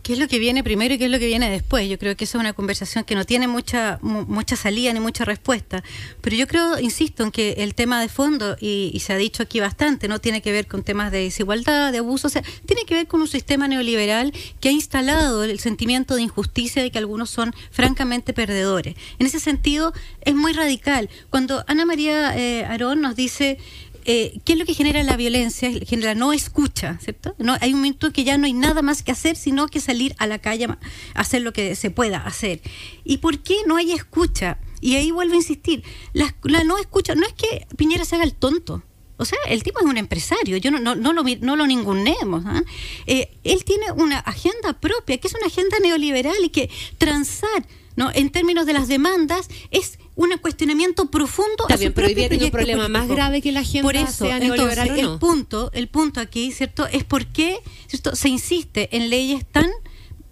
¿Qué es lo que viene primero y qué es lo que viene después? Yo creo que esa es una conversación que no tiene mucha mucha salida ni mucha respuesta. Pero yo creo, insisto, en que el tema de fondo, y, se ha dicho aquí bastante, no tiene que ver con temas de desigualdad, de abuso, o sea, tiene que ver con un sistema neoliberal que ha instalado el sentimiento de injusticia de que algunos son francamente perdedores. En ese sentido, es muy radical. Cuando Ana María eh, Arón nos dice eh, ¿qué es lo que genera la violencia? Genera no escucha, ¿cierto? No, hay un momento que ya no hay nada más que hacer, sino que salir a la calle a hacer lo que se pueda hacer. ¿Y por qué no hay escucha? Y ahí vuelvo a insistir, la, no escucha, no es que Piñera se haga el tonto, o sea, el tipo es un empresario, yo no, lo, no lo ningunemos. ¿ah? Eh, él tiene una agenda propia, que es una agenda neoliberal y que transar ¿no? en términos de las demandas es un cuestionamiento profundo. Está bien, pero hoy tiene un problema más grave que la agenda Por eso, entonces, el punto, el punto aquí, ¿cierto? Es por qué ¿cierto? se insiste en leyes tan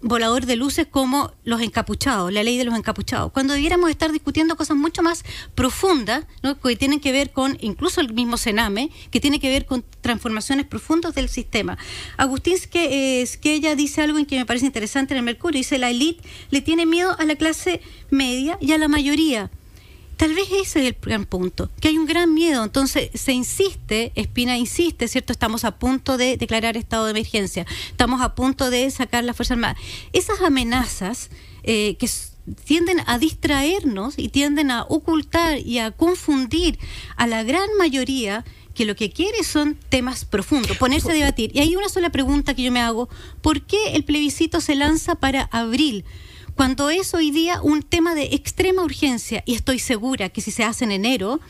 volador de luces como los encapuchados, la ley de los encapuchados, cuando debiéramos estar discutiendo cosas mucho más profundas, ¿no? que tienen que ver con incluso el mismo Sename, que tiene que ver con transformaciones profundas del sistema. Agustín que, es que ella dice algo en que me parece interesante en el Mercurio, dice la élite le tiene miedo a la clase media y a la mayoría. Tal vez ese es el gran punto, que hay un gran miedo. Entonces se insiste, Espina insiste, ¿cierto? Estamos a punto de declarar estado de emergencia, estamos a punto de sacar la Fuerza Armada. Esas amenazas eh, que tienden a distraernos y tienden a ocultar y a confundir a la gran mayoría que lo que quiere son temas profundos, ponerse a debatir. Y hay una sola pregunta que yo me hago, ¿por qué el plebiscito se lanza para abril? Cuando es hoy día un tema de extrema urgencia y estoy segura que si se hace en enero,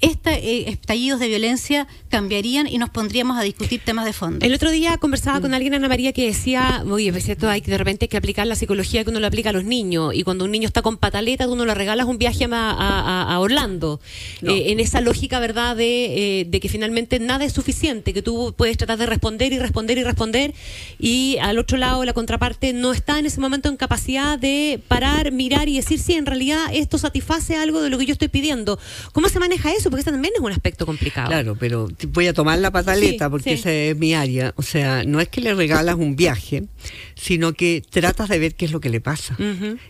estos eh, estallidos de violencia cambiarían y nos pondríamos a discutir temas de fondo. El otro día conversaba con mm. alguien, Ana María, que decía, oye, es cierto, hay que de repente que aplicar la psicología que uno le aplica a los niños y cuando un niño está con pataleta, uno le regalas un viaje a, Orlando. Eh, en esa lógica, ¿verdad?, de, eh, de que finalmente nada es suficiente, que tú puedes tratar de responder y responder y responder y al otro lado la contraparte no está en ese momento en capacidad de parar, mirar y decir, sí, en realidad esto satisface algo de lo que yo estoy pidiendo. ¿Cómo se maneja eso? porque ese también es un aspecto complicado. Claro, pero voy a tomar la pataleta porque esa es mi área. O sea, no es que le regalas un viaje, sino que tratas de ver qué es lo que le pasa.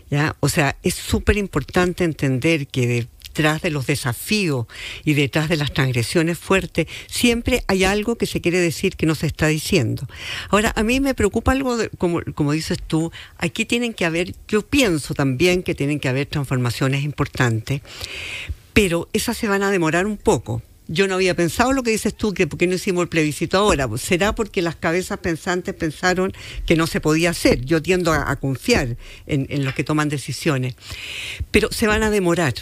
¿ya? O sea, es súper importante entender que detrás de los desafíos y detrás de las transgresiones fuertes, siempre hay algo que se quiere decir que no se está diciendo. Ahora, a mí me preocupa algo, como, como dices tú, aquí tienen que haber, yo pienso también que tienen que haber transformaciones importantes, pero esas se van a demorar un poco. Yo no había pensado lo que dices tú, que por qué no hicimos el plebiscito ahora. Será porque las cabezas pensantes pensaron que no se podía hacer. Yo tiendo a, confiar en, los que toman decisiones. Pero se van a demorar.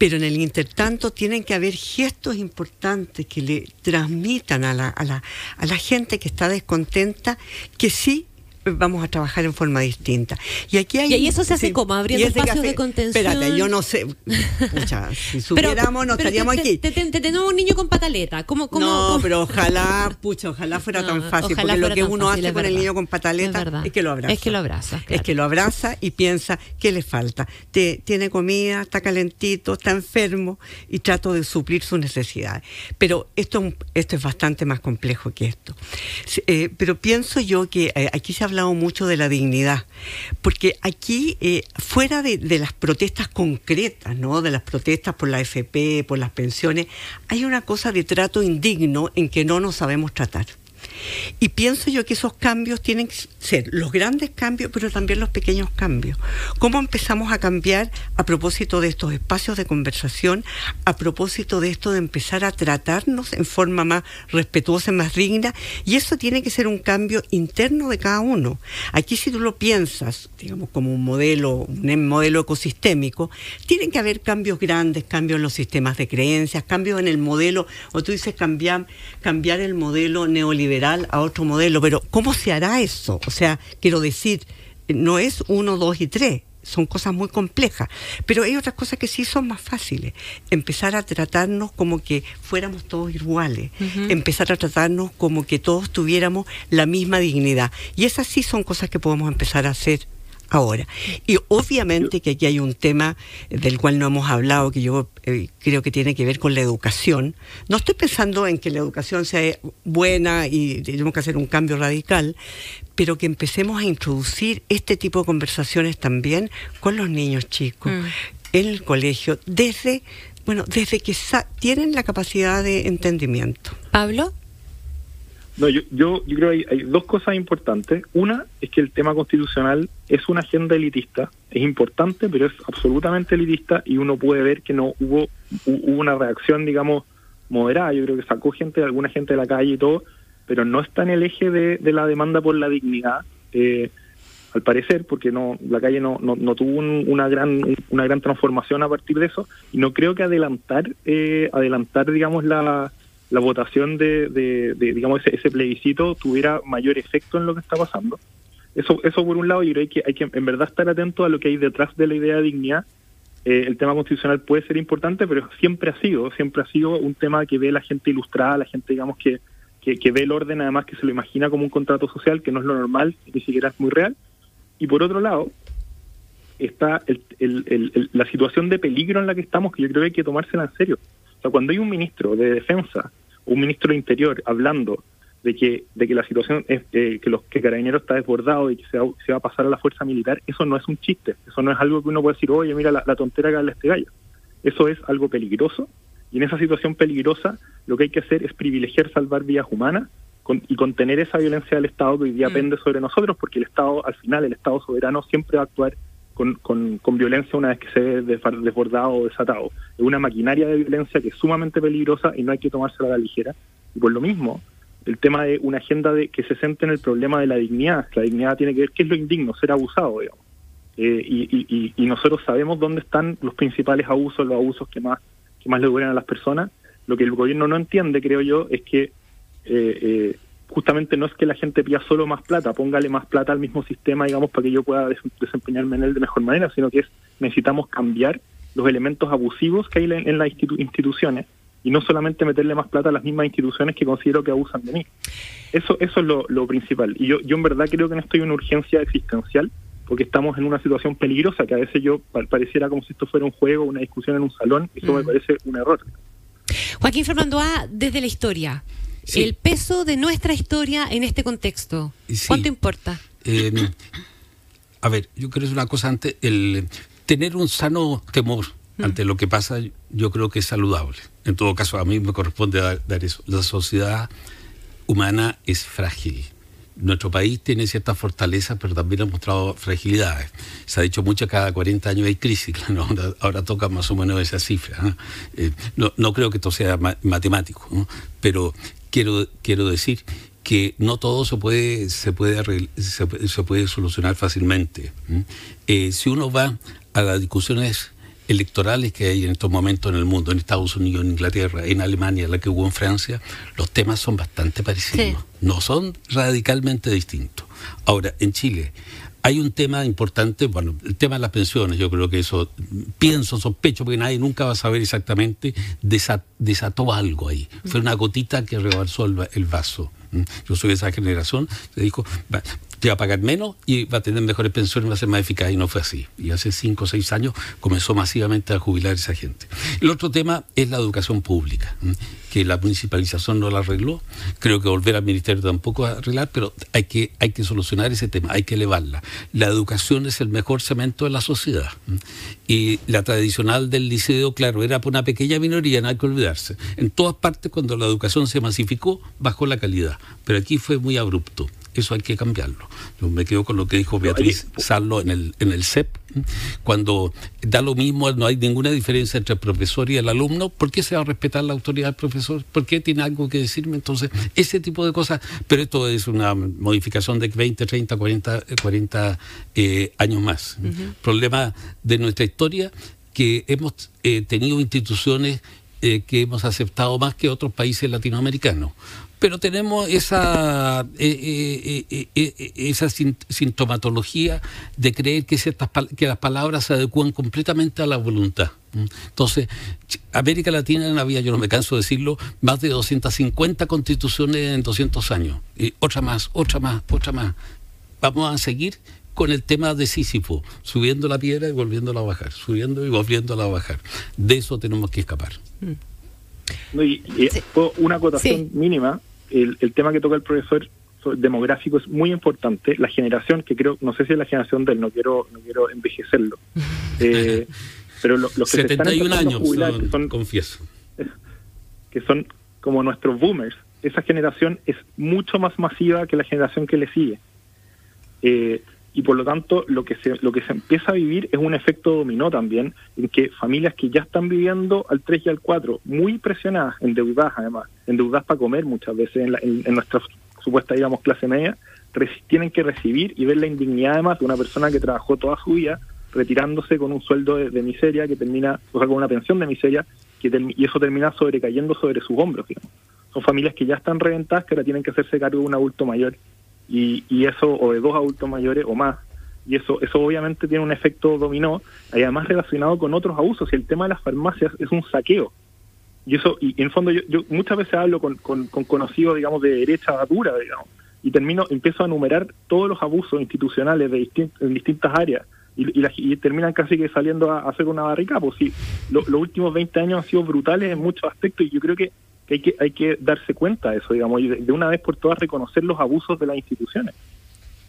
Pero en el intertanto tienen que haber gestos importantes que le transmitan a la, a la, a la gente que está descontenta que sí vamos a trabajar en forma distinta. Y aquí hay, y eso se hace como abriendo espacios de contención. Espérate, yo no sé. si supiéramos, no estaríamos aquí. Te, tenemos un niño con pataleta. ¿Cómo, cómo, no, pero ojalá, pucha, ojalá fuera tan fácil. Porque lo que uno hace con el niño con pataleta es, que lo abraza. Es que lo abraza. Es que lo abraza y piensa qué le falta. Te, tiene comida, está calentito, está enfermo y trato de suplir sus necesidades. Pero esto, esto es bastante más complejo que esto. Eh, pero pienso yo que eh, aquí se hablado mucho de la dignidad, porque aquí, eh, fuera de, de, las protestas concretas, ¿no? de las protestas por la FP, por las pensiones, hay una cosa de trato indigno en que no nos sabemos tratar. Y pienso yo que esos cambios tienen que ser los grandes cambios, pero también los pequeños cambios. ¿Cómo empezamos a cambiar a propósito de estos espacios de conversación, a propósito de esto de empezar a tratarnos en forma más respetuosa, más digna? Y eso tiene que ser un cambio interno de cada uno. Aquí si tú lo piensas, digamos, como un modelo, un modelo ecosistémico, tienen que haber cambios grandes, cambios en los sistemas de creencias, cambios en el modelo, o tú dices cambiar, cambiar el modelo neoliberal a otro modelo, pero ¿cómo se hará eso? O sea, quiero decir, no es uno, dos y tres, son cosas muy complejas, pero hay otras cosas que sí son más fáciles. Empezar a tratarnos como que fuéramos todos iguales, empezar a tratarnos como que todos tuviéramos la misma dignidad. Y esas sí son cosas que podemos empezar a hacer ahora. Y obviamente que aquí hay un tema del cual no hemos hablado, que yo eh, creo que tiene que ver con la educación. No estoy pensando en que la educación sea buena y tenemos que hacer un cambio radical, pero que empecemos a introducir este tipo de conversaciones también con los niños chicos, mm. en el colegio, desde, bueno, desde que tienen la capacidad de entendimiento. Pablo. No, yo, yo, creo que hay, dos cosas importantes. Una es que el tema constitucional es una agenda elitista, es importante, pero es absolutamente elitista y uno puede ver que no hubo, hubo una reacción, digamos, moderada. Yo creo que sacó gente, alguna gente de la calle y todo, pero no está en el eje de, la demanda por la dignidad. Eh, al parecer, porque no la calle no, no, tuvo una gran una gran transformación a partir de eso y no creo que adelantar eh, adelantar digamos la la votación de, de, digamos, ese, plebiscito tuviera mayor efecto en lo que está pasando. Eso, eso por un lado, yo creo que hay que en verdad estar atento a lo que hay detrás de la idea de dignidad. Eh, el tema constitucional puede ser importante, pero siempre ha sido, siempre ha sido un tema que ve la gente ilustrada, la gente, digamos, que, que, ve el orden, además que se lo imagina como un contrato social, que no es lo normal, ni siquiera es muy real. Y por otro lado, está la situación de peligro en la que estamos, que yo creo que hay que tomársela en serio. O sea, cuando hay un ministro de defensa o un ministro de interior hablando de que de que la situación es eh, que los que carabineros está desbordado y que se va, se va, a pasar a la fuerza militar eso no es un chiste eso no es algo que uno puede decir oye mira la, tontera que habla este gallo eso es algo peligroso y en esa situación peligrosa lo que hay que hacer es privilegiar salvar vidas humanas y contener esa violencia del Estado que hoy día mm. pende sobre nosotros porque el Estado al final el Estado soberano siempre va a actuar con, con, violencia una vez que se ve desbordado o desatado. Es una maquinaria de violencia que es sumamente peligrosa y no hay que tomársela a la ligera. Y por lo mismo, el tema de una agenda de que se centre en el problema de la dignidad. La dignidad tiene que ver qué es lo indigno, ser abusado, digamos. Eh, y, y, nosotros sabemos dónde están los principales abusos, los abusos que más que más le duelen a las personas. Lo que el gobierno no entiende, creo yo, es que eh, eh, justamente no es que la gente pida solo más plata, póngale más plata al mismo sistema, digamos, para que yo pueda desempeñarme en él de mejor manera, sino que es necesitamos cambiar los elementos abusivos que hay en, las instituciones y no solamente meterle más plata a las mismas instituciones que considero que abusan de mí. Eso, eso es lo, principal. Y yo, yo en verdad creo que no estoy en una urgencia existencial porque estamos en una situación peligrosa que a veces yo pareciera como si esto fuera un juego, una discusión en un salón, eso me mm. parece un error. Joaquín Fernando A, desde la historia, el peso de nuestra historia en este contexto, ¿cuánto importa? Eh, a ver, yo creo que es una cosa antes, el tener un sano temor mm. ante lo que pasa, yo creo que es saludable. En todo caso, a mí me corresponde dar eso. La sociedad humana es frágil nuestro país tiene ciertas fortalezas, pero también ha mostrado fragilidades. Se ha dicho mucho que cada 40 años hay crisis, ahora, toca más o menos esa cifra. Eh, ¿no? creo que esto sea matemático, pero quiero, quiero decir que no todo se puede, se puede, se, puede solucionar fácilmente. Eh, si uno va a las discusiones electorales que hay en estos momentos en el mundo, en Estados Unidos, en Inglaterra, en Alemania, la que hubo en Francia, los temas son bastante parecidos. No son radicalmente distintos. Ahora, en Chile hay un tema importante, bueno, el tema de las pensiones, yo creo que eso, pienso, sospecho, porque nadie nunca va a saber exactamente, desató algo ahí. Fue una gotita que rebalsó el, vaso. Yo soy de esa generación, dijo, te va a pagar menos y va a tener mejores pensiones, va a ser más eficaz. Y no fue así. Y hace cinco o seis años comenzó masivamente a jubilar esa gente. El otro tema es la educación pública, que la municipalización no la arregló. Creo que volver al ministerio tampoco a arreglar, pero hay que, hay que solucionar ese tema, hay que elevarla. La educación es el mejor cemento de la sociedad. Y la tradicional del liceo, claro, era por una pequeña minoría, no hay que olvidarse. En todas partes, cuando la educación se masificó, bajó la calidad. Pero aquí fue muy abrupto. Eso hay que cambiarlo. Yo me quedo con lo que dijo Beatriz Sallo en el, en el CEP. Cuando da lo mismo, no hay ninguna diferencia entre el profesor y el alumno, ¿por qué se va a respetar la autoridad del profesor? ¿Por qué tiene algo que decirme? Entonces, ese tipo de cosas, pero esto es una modificación de 20, 30, 40, 40 años más. Problema de nuestra historia que hemos eh, tenido instituciones eh, que hemos aceptado más que otros países latinoamericanos pero tenemos esa, eh, eh, eh, esa sintomatología de creer que, ciertas, que las palabras se adecuan completamente a la voluntad. Entonces, América Latina había, yo no me canso de decirlo, más de 250 constituciones en 200 años. Y otra más, otra más, otra más. Vamos a seguir con el tema de Sísifo, subiendo la piedra y volviéndola a bajar, subiendo y volviéndola a bajar. De eso tenemos que escapar. y, una acotación mínima el, tema que toca el profesor demográfico es muy importante. La generación, que creo, no sé si es la generación de él, no quiero, no quiero envejecerlo. Eh, pero los que 71 años, son, confieso. Que son como nuestros boomers. Esa generación es mucho más masiva que la generación que le sigue. Eh, y por lo tanto lo que se lo que se empieza a vivir es un efecto dominó también en que familias que ya están viviendo al 3 y al 4 muy presionadas endeudadas además endeudadas para comer muchas veces en, en, nuestra supuesta digamos clase media tienen que recibir y ver la indignidad además de una persona que trabajó toda su vida retirándose con un sueldo de, miseria que termina o sea con una pensión de miseria que y eso termina sobrecayendo sobre sus hombros son familias que ya están reventadas que ahora tienen que hacerse cargo de un adulto mayor y, y eso, o de dos adultos mayores o más. Y eso, eso obviamente tiene un efecto dominó, y además relacionado con otros abusos. Y el tema de las farmacias es un saqueo. Y eso, y en fondo yo, yo muchas veces hablo con, con, conocidos, digamos, de derecha dura, digamos, y termino, empiezo a enumerar todos los abusos institucionales de en distintas áreas y, terminan casi que saliendo a, hacer una barrica. Pues sí, los últimos 20 años han sido brutales en muchos aspectos y yo creo que, hay, que hay que darse cuenta de eso, digamos, y de una vez por todas reconocer los abusos de las instituciones.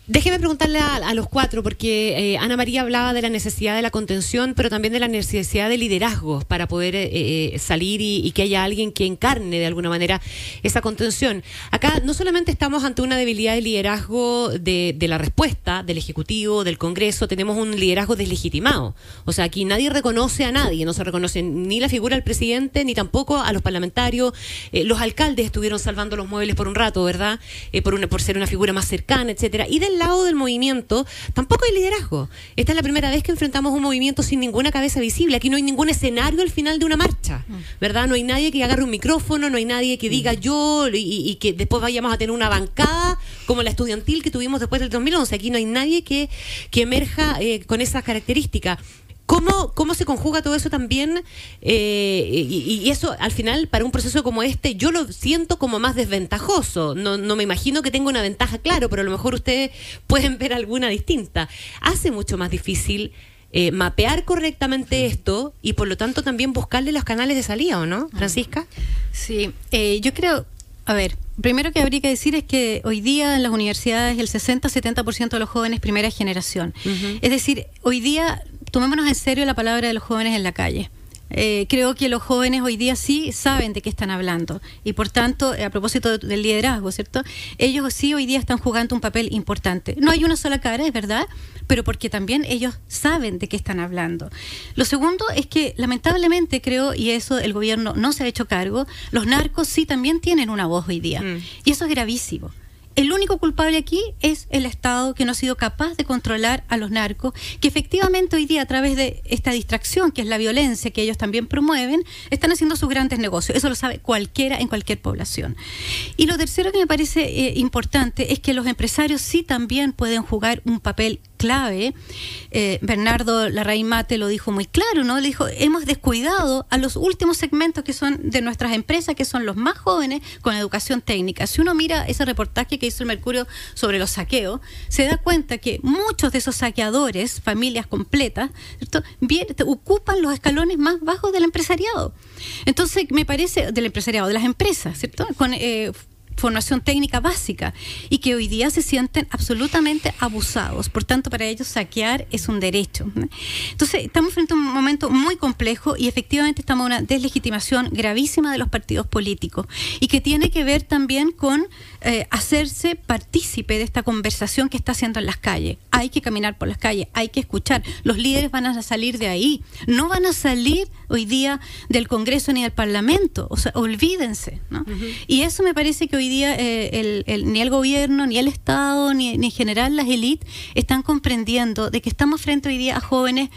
Déjeme preguntarle a, los cuatro, porque eh, Ana María hablaba de la necesidad de la contención, pero también de la necesidad de liderazgo para poder eh, eh, salir y, que haya alguien que encarne de alguna manera esa contención. Acá no solamente estamos ante una debilidad de liderazgo de, la respuesta del Ejecutivo, del Congreso, tenemos un liderazgo deslegitimado. O sea, aquí nadie reconoce a nadie, no se reconoce ni la figura del presidente, ni tampoco a los parlamentarios. los alcaldes estuvieron salvando los muebles por un rato, ¿verdad? por, una, por ser una figura más cercana, etcétera. Y del lado del movimiento tampoco hay liderazgo. Esta es la primera vez que enfrentamos un movimiento sin ninguna cabeza visible. Aquí no hay ningún escenario al final de una marcha, ¿verdad? No hay nadie que agarre un micrófono, no hay nadie que diga yo y, que después vayamos a tener una bancada como la estudiantil que tuvimos después del 2011. Aquí no hay nadie que, que emerja eh, con esas características. ¿Cómo, ¿Cómo se conjuga todo eso también? Eh, y, eso, al final, para un proceso como este, yo lo siento como más desventajoso. No, no me imagino que tenga una ventaja, claro, pero a lo mejor ustedes pueden ver alguna distinta. Hace mucho más difícil eh, mapear correctamente esto y, por lo tanto, también buscarle los canales de salida, ¿o no, Francisca? Sí, eh, yo creo, a ver, primero que habría que decir es que hoy día en las universidades el 60-70% de los jóvenes primera generación. Es decir, hoy día tomémonos en serio la palabra de los jóvenes en la calle. Eh, creo que los jóvenes hoy día sí saben de qué están hablando y por tanto, a propósito del liderazgo, ¿cierto? Ellos sí hoy día están jugando un papel importante. No hay una sola cara, es verdad, pero porque también ellos saben de qué están hablando. Lo segundo es que lamentablemente creo, y eso el gobierno no se ha hecho cargo, los narcos sí también tienen una voz hoy día. Mm. Y eso es gravísimo el único culpable aquí es el Estado que no ha sido capaz de controlar a los narcos, que efectivamente hoy día a través de esta distracción, que es la violencia que ellos también promueven, están haciendo sus grandes negocios. Eso lo sabe cualquiera en cualquier población. Y lo tercero que me parece eh, importante es que los empresarios sí también pueden jugar un papel clave. Eh, Bernardo Larraín Mate lo dijo muy claro, ¿no? Le dijo, hemos descuidado a los últimos segmentos que son de nuestras empresas, que son los más jóvenes, con educación técnica. Si uno mira ese reportaje que hizo el Mercurio sobre los saqueos, se da cuenta que muchos de esos saqueadores, familias completas, Bien, ocupan los escalones más bajos del empresariado. Entonces, me parece, del empresariado, de las empresas, ¿cierto? Con, eh, formación técnica básica y que hoy día se sienten absolutamente abusados. Por tanto, para ellos saquear es un derecho. Entonces, estamos frente a un momento muy complejo y efectivamente estamos en una deslegitimación gravísima de los partidos políticos y que tiene que ver también con eh, hacerse partícipe de esta conversación que está haciendo en las calles. Hay que caminar por las calles, hay que escuchar. Los líderes van a salir de ahí, no van a salir hoy día del Congreso ni del Parlamento. O sea, olvídense. ¿no? Y eso me parece que hoy día eh, el, ni el gobierno, ni el Estado, ni, ni en general las élites están comprendiendo de que estamos frente hoy día a jóvenes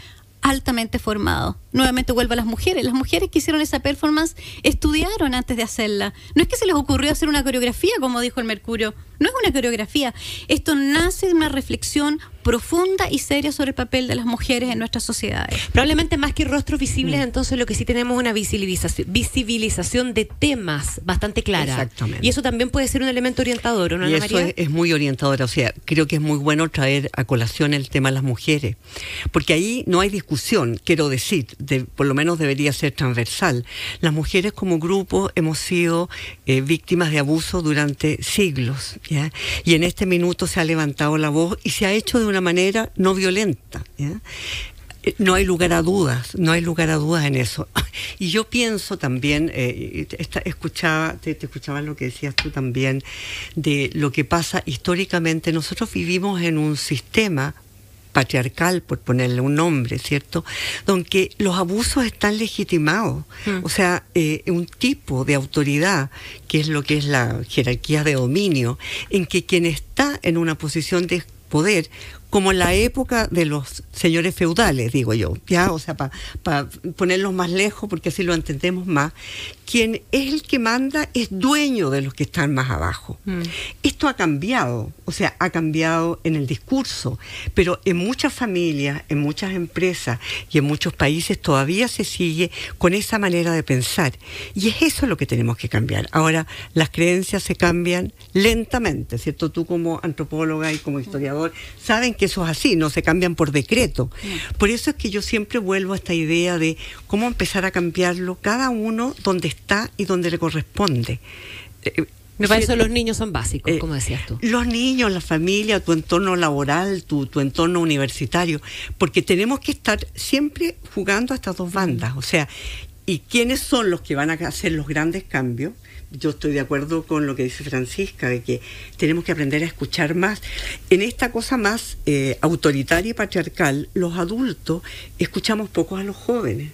altamente formados. Nuevamente vuelvo a las mujeres. Las mujeres que hicieron esa performance estudiaron antes de hacerla. No es que se les ocurrió hacer una coreografía, como dijo el Mercurio. No es una coreografía. Esto nace de una reflexión profunda y seria sobre el papel de las mujeres en nuestras sociedades. Probablemente más que rostros visibles, mm. entonces lo que sí tenemos es una visibilización, visibilización de temas bastante clara. Exactamente. Y eso también puede ser un elemento orientador, ¿no, y eso es, muy orientador. O sea, creo que es muy bueno traer a colación el tema de las mujeres, porque ahí no hay discusión, quiero decir, por lo menos debería ser transversal. Las mujeres como grupo hemos sido eh, víctimas de abuso durante siglos, y en este minuto se ha levantado la voz y se ha hecho de una manera no violenta. Eh, no hay lugar a dudas, no hay lugar a dudas en eso. Y yo pienso también, eh, escuchaba, te, te, escuchaba lo que decías tú también, de lo que pasa históricamente. Nosotros vivimos en un sistema patriarcal, por ponerle un nombre, ¿cierto? Donde los abusos están legitimados. Mm. O sea, eh, un tipo de autoridad, que es lo que es la jerarquía de dominio, en que quien está en una posición de poder como la época de los señores feudales, digo yo, ya, o sea, para ponerlos más lejos, porque así lo entendemos más, quien es el que manda es dueño de los que están más abajo. Mm. Esto ha cambiado, o sea, ha cambiado en el discurso, pero en muchas familias, en muchas empresas y en muchos países todavía se sigue con esa manera de pensar. Y es eso lo que tenemos que cambiar. Ahora, las creencias se cambian lentamente, ¿cierto? Tú como antropóloga y como historiador saben que eso es así, no se cambian por decreto. Por eso es que yo siempre vuelvo a esta idea de cómo empezar a cambiarlo cada uno donde está y donde le corresponde. Eh, Me parece que los niños son básicos, eh, como decías tú. Los niños, la familia, tu entorno laboral, tu, tu entorno universitario, porque tenemos que estar siempre jugando a estas dos bandas. O sea, ¿y quiénes son los que van a hacer los grandes cambios? Yo estoy de acuerdo con lo que dice Francisca, de que tenemos que aprender a escuchar más. En esta cosa más eh, autoritaria y patriarcal, los adultos escuchamos poco a los jóvenes.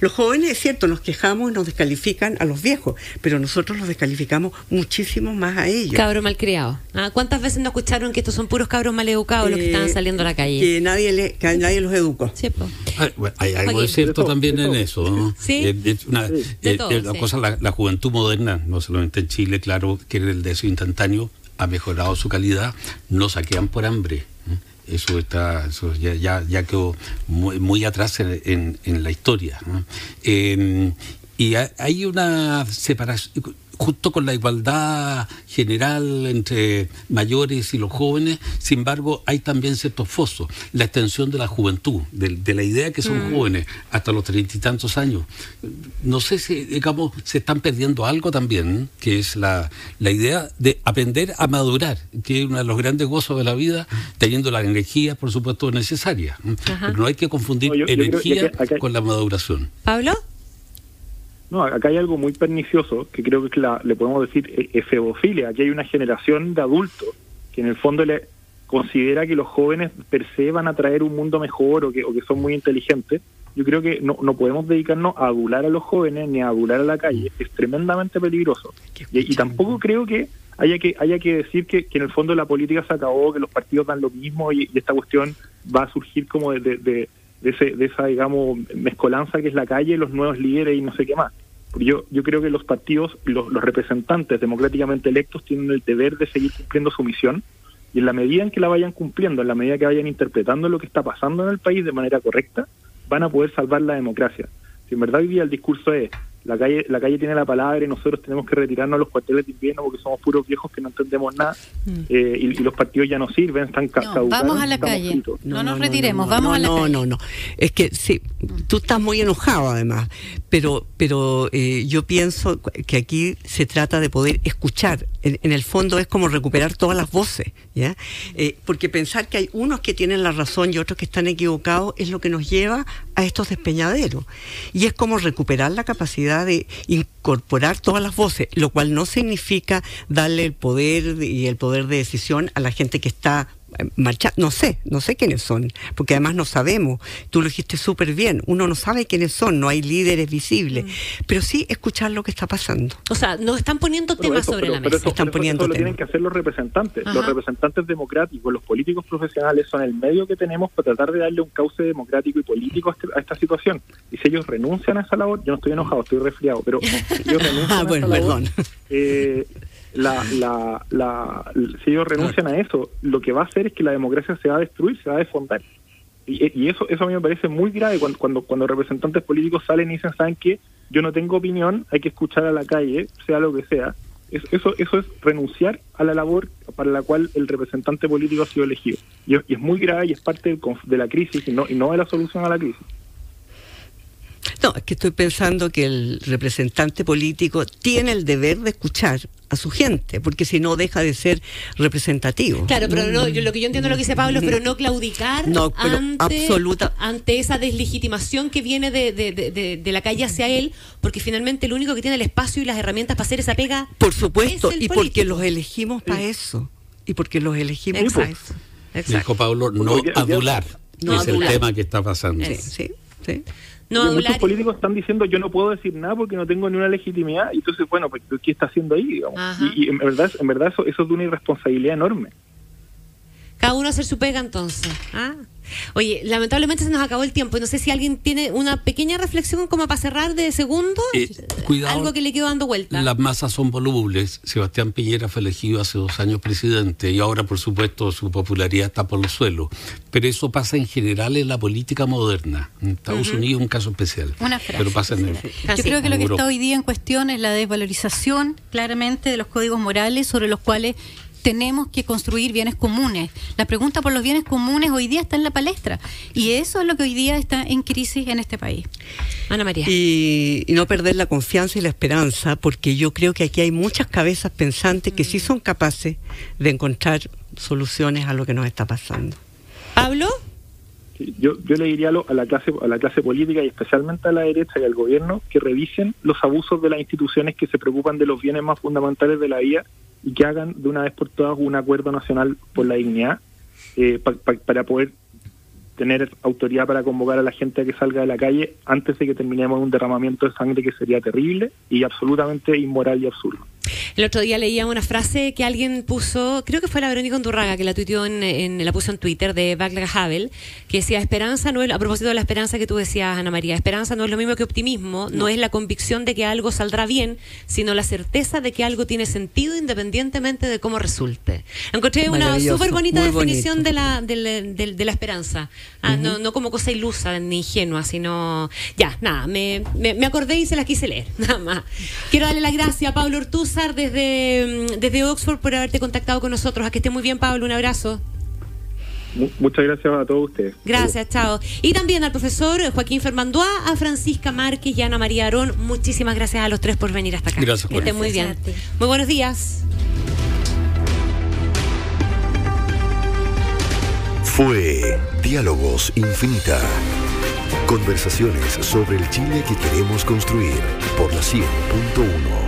Los jóvenes, es cierto, nos quejamos y nos descalifican a los viejos, pero nosotros los descalificamos muchísimo más a ellos. Cabro malcriado. ¿Ah? ¿Cuántas veces nos escucharon que estos son puros cabros maleducados los que estaban eh, saliendo a la calle? Que nadie, le, que nadie los educó. hay algo de cierto también en eso. ¿Sí? una, la, cosa, la, juventud moderna, no solamente en Chile, claro, que el deseo instantáneo ha mejorado su calidad, no saquean por hambre eso está eso ya, ya, ya quedó muy, muy atrás en, en, la historia. Em, y hay una separación justo con la igualdad general entre mayores y los jóvenes, sin embargo, hay también ciertos fosos. La extensión de la juventud, de, la idea que son mm. jóvenes hasta los treinta y tantos años. No sé si, digamos, se están perdiendo algo también, que es la, la idea de aprender a madurar, que es uno de los grandes gozos de la vida, teniendo la energía, por supuesto, necesaria. no hay que confundir energía con la maduración. ¿Pablo? No, acá hay algo muy pernicioso que creo que la, le podemos decir e, efebofilia. Aquí hay una generación de adultos que en el fondo le considera que los jóvenes per se van a traer un mundo mejor o que, o que son muy inteligentes. Yo creo que no, no podemos dedicarnos a adular a los jóvenes ni a adular a la calle. Es tremendamente peligroso. Y, tampoco creo que haya que haya que decir que, que, en el fondo la política se acabó, que los partidos dan lo mismo y, esta cuestión va a surgir como de de, ese, de esa, digamos, mezcolanza que es la calle, los nuevos líderes y no sé qué más. Yo, yo creo que los partidos, los, los representantes democráticamente electos tienen el deber de seguir cumpliendo su misión y en la medida en que la vayan cumpliendo, en la medida que vayan interpretando lo que está pasando en el país de manera correcta, van a poder salvar la democracia. Si en verdad hoy día el discurso es la calle, la calle tiene la palabra y nosotros tenemos que retirarnos a los cuarteles de invierno porque somos puros viejos que no entendemos nada mm. eh, y, los partidos ya no sirven, están no, Vamos a la calle, no, nos retiremos, vamos a la calle. No, no, no, es que sí, tú estás muy enojado además, pero, pero eh, yo pienso que aquí se trata de poder escuchar, en, el fondo es como recuperar todas las voces, ¿ya? Eh, porque pensar que hay unos que tienen la razón y otros que están equivocados es lo que nos lleva a estos despeñaderos y es como recuperar la capacidad de incorporar todas las voces, lo cual no significa darle el poder y el poder de decisión a la gente que está marcha, no sé, no sé quiénes son, porque además no sabemos, tú lo dijiste súper bien, uno no sabe quiénes son, no hay líderes visibles, mm. pero sí escuchar lo que está pasando. O sea, nos están poniendo temas sobre la mesa. están poniendo lo tienen que hacer los representantes, los representantes democráticos, los políticos profesionales son el medio que tenemos para tratar de darle un cauce democrático y político a, este, esta situación. Y si ellos renuncian a esa labor, yo no estoy enojado, estoy resfriado, pero si ellos renuncian ah, bueno, a esa labor, eh, la, la, la, si ellos renuncian a eso, lo que va a hacer es que la democracia se va a destruir, se va a desfondar. Y, y eso, eso a mí me parece muy grave cuando, cuando, cuando representantes políticos salen y dicen, ¿saben que Yo no tengo opinión, hay que escuchar a la calle, sea lo que sea. Eso, eso, es renunciar a la labor para la cual el representante político ha sido elegido. Y, es muy grave y es parte de la crisis y no, y no de la solución a la crisis. No, es que estoy pensando que el representante político tiene el deber de escuchar a su gente, porque si no deja de ser representativo. Claro, pero no, yo, lo que yo entiendo lo que dice Pablo, pero no claudicar ante, ante esa deslegitimación que viene de, de, de, la calle hacia él, porque finalmente el único que tiene el espacio y las herramientas para hacer esa pega. Por supuesto, y porque los elegimos para eso. Y porque los elegimos para eso. Dijo Pablo, no adular. No es el tema que está pasando. Sí, sí. Muchos políticos están diciendo yo no puedo decir nada porque no tengo ni una legitimidad y entonces bueno pues qué está haciendo ahí digamos y, en verdad en verdad eso, eso es de una irresponsabilidad enorme Cada uno hacer su pega entonces. ¿ah? Oye, lamentablemente se nos acabó el tiempo y no sé si alguien tiene una pequeña reflexión como para cerrar de segundo. Eh, cuidado, Algo que le quedó dando vuelta. Las masas son volubles. Sebastián Piñera fue elegido hace dos años presidente y ahora, por supuesto, su popularidad está por los suelos. Pero eso pasa en general en la política moderna. En Estados Unidos es un caso especial. Una frase. Pero pasa en el, Yo creo que lo que está hoy día en cuestión es la desvalorización claramente de los códigos morales sobre los cuales tenemos que construir bienes comunes. La pregunta por los bienes comunes hoy día está en la palestra y eso es lo que hoy día está en crisis en este país. Ana María. Y, y no perder la confianza y la esperanza, porque yo creo que aquí hay muchas cabezas pensantes que sí son capaces de encontrar soluciones a lo que nos está pasando. Pablo. Yo, yo le diría a la clase a la clase política y especialmente a la derecha y al gobierno que revisen los abusos de las instituciones que se preocupan de los bienes más fundamentales de la vida y que hagan de una vez por todas un acuerdo nacional por la dignidad eh, pa- pa- para poder tener autoridad para convocar a la gente a que salga de la calle antes de que terminemos un derramamiento de sangre que sería terrible y absolutamente inmoral y absurdo. El otro día leía una frase que alguien puso, creo que fue la Verónica Undurraga que la tuiteó en, en- la puso en Twitter de Václav Havel, que decía esperanza no es a propósito de la esperanza que tú decías Ana María, esperanza no es lo mismo que optimismo, no, es la convicción de que algo saldrá bien, sino la certeza de que algo tiene sentido independientemente de cómo resulte. Encontré una súper bonita definición de la, de, la- de- de la esperanza, Ah, no, no como cosa ilusa ni ingenua, sino ya, nada, me, me, me acordé y se las quise leer, nada más. Quiero darle las gracias a Pablo Desde, mm, desde Oxford por haberte contactado con nosotros. A que esté muy bien, Pablo, un abrazo. Mu- muchas gracias a todos ustedes. Gracias, chao. Y también al profesor Joaquín Fernandoa, a Francisca Márquez y a Ana María Arón. Muchísimas gracias a los tres por venir hasta acá. Gracias, Que estén muy bien. Muy buenos días. Fue Diálogos Infinita. Conversaciones sobre el Chile que queremos construir por la 100.1.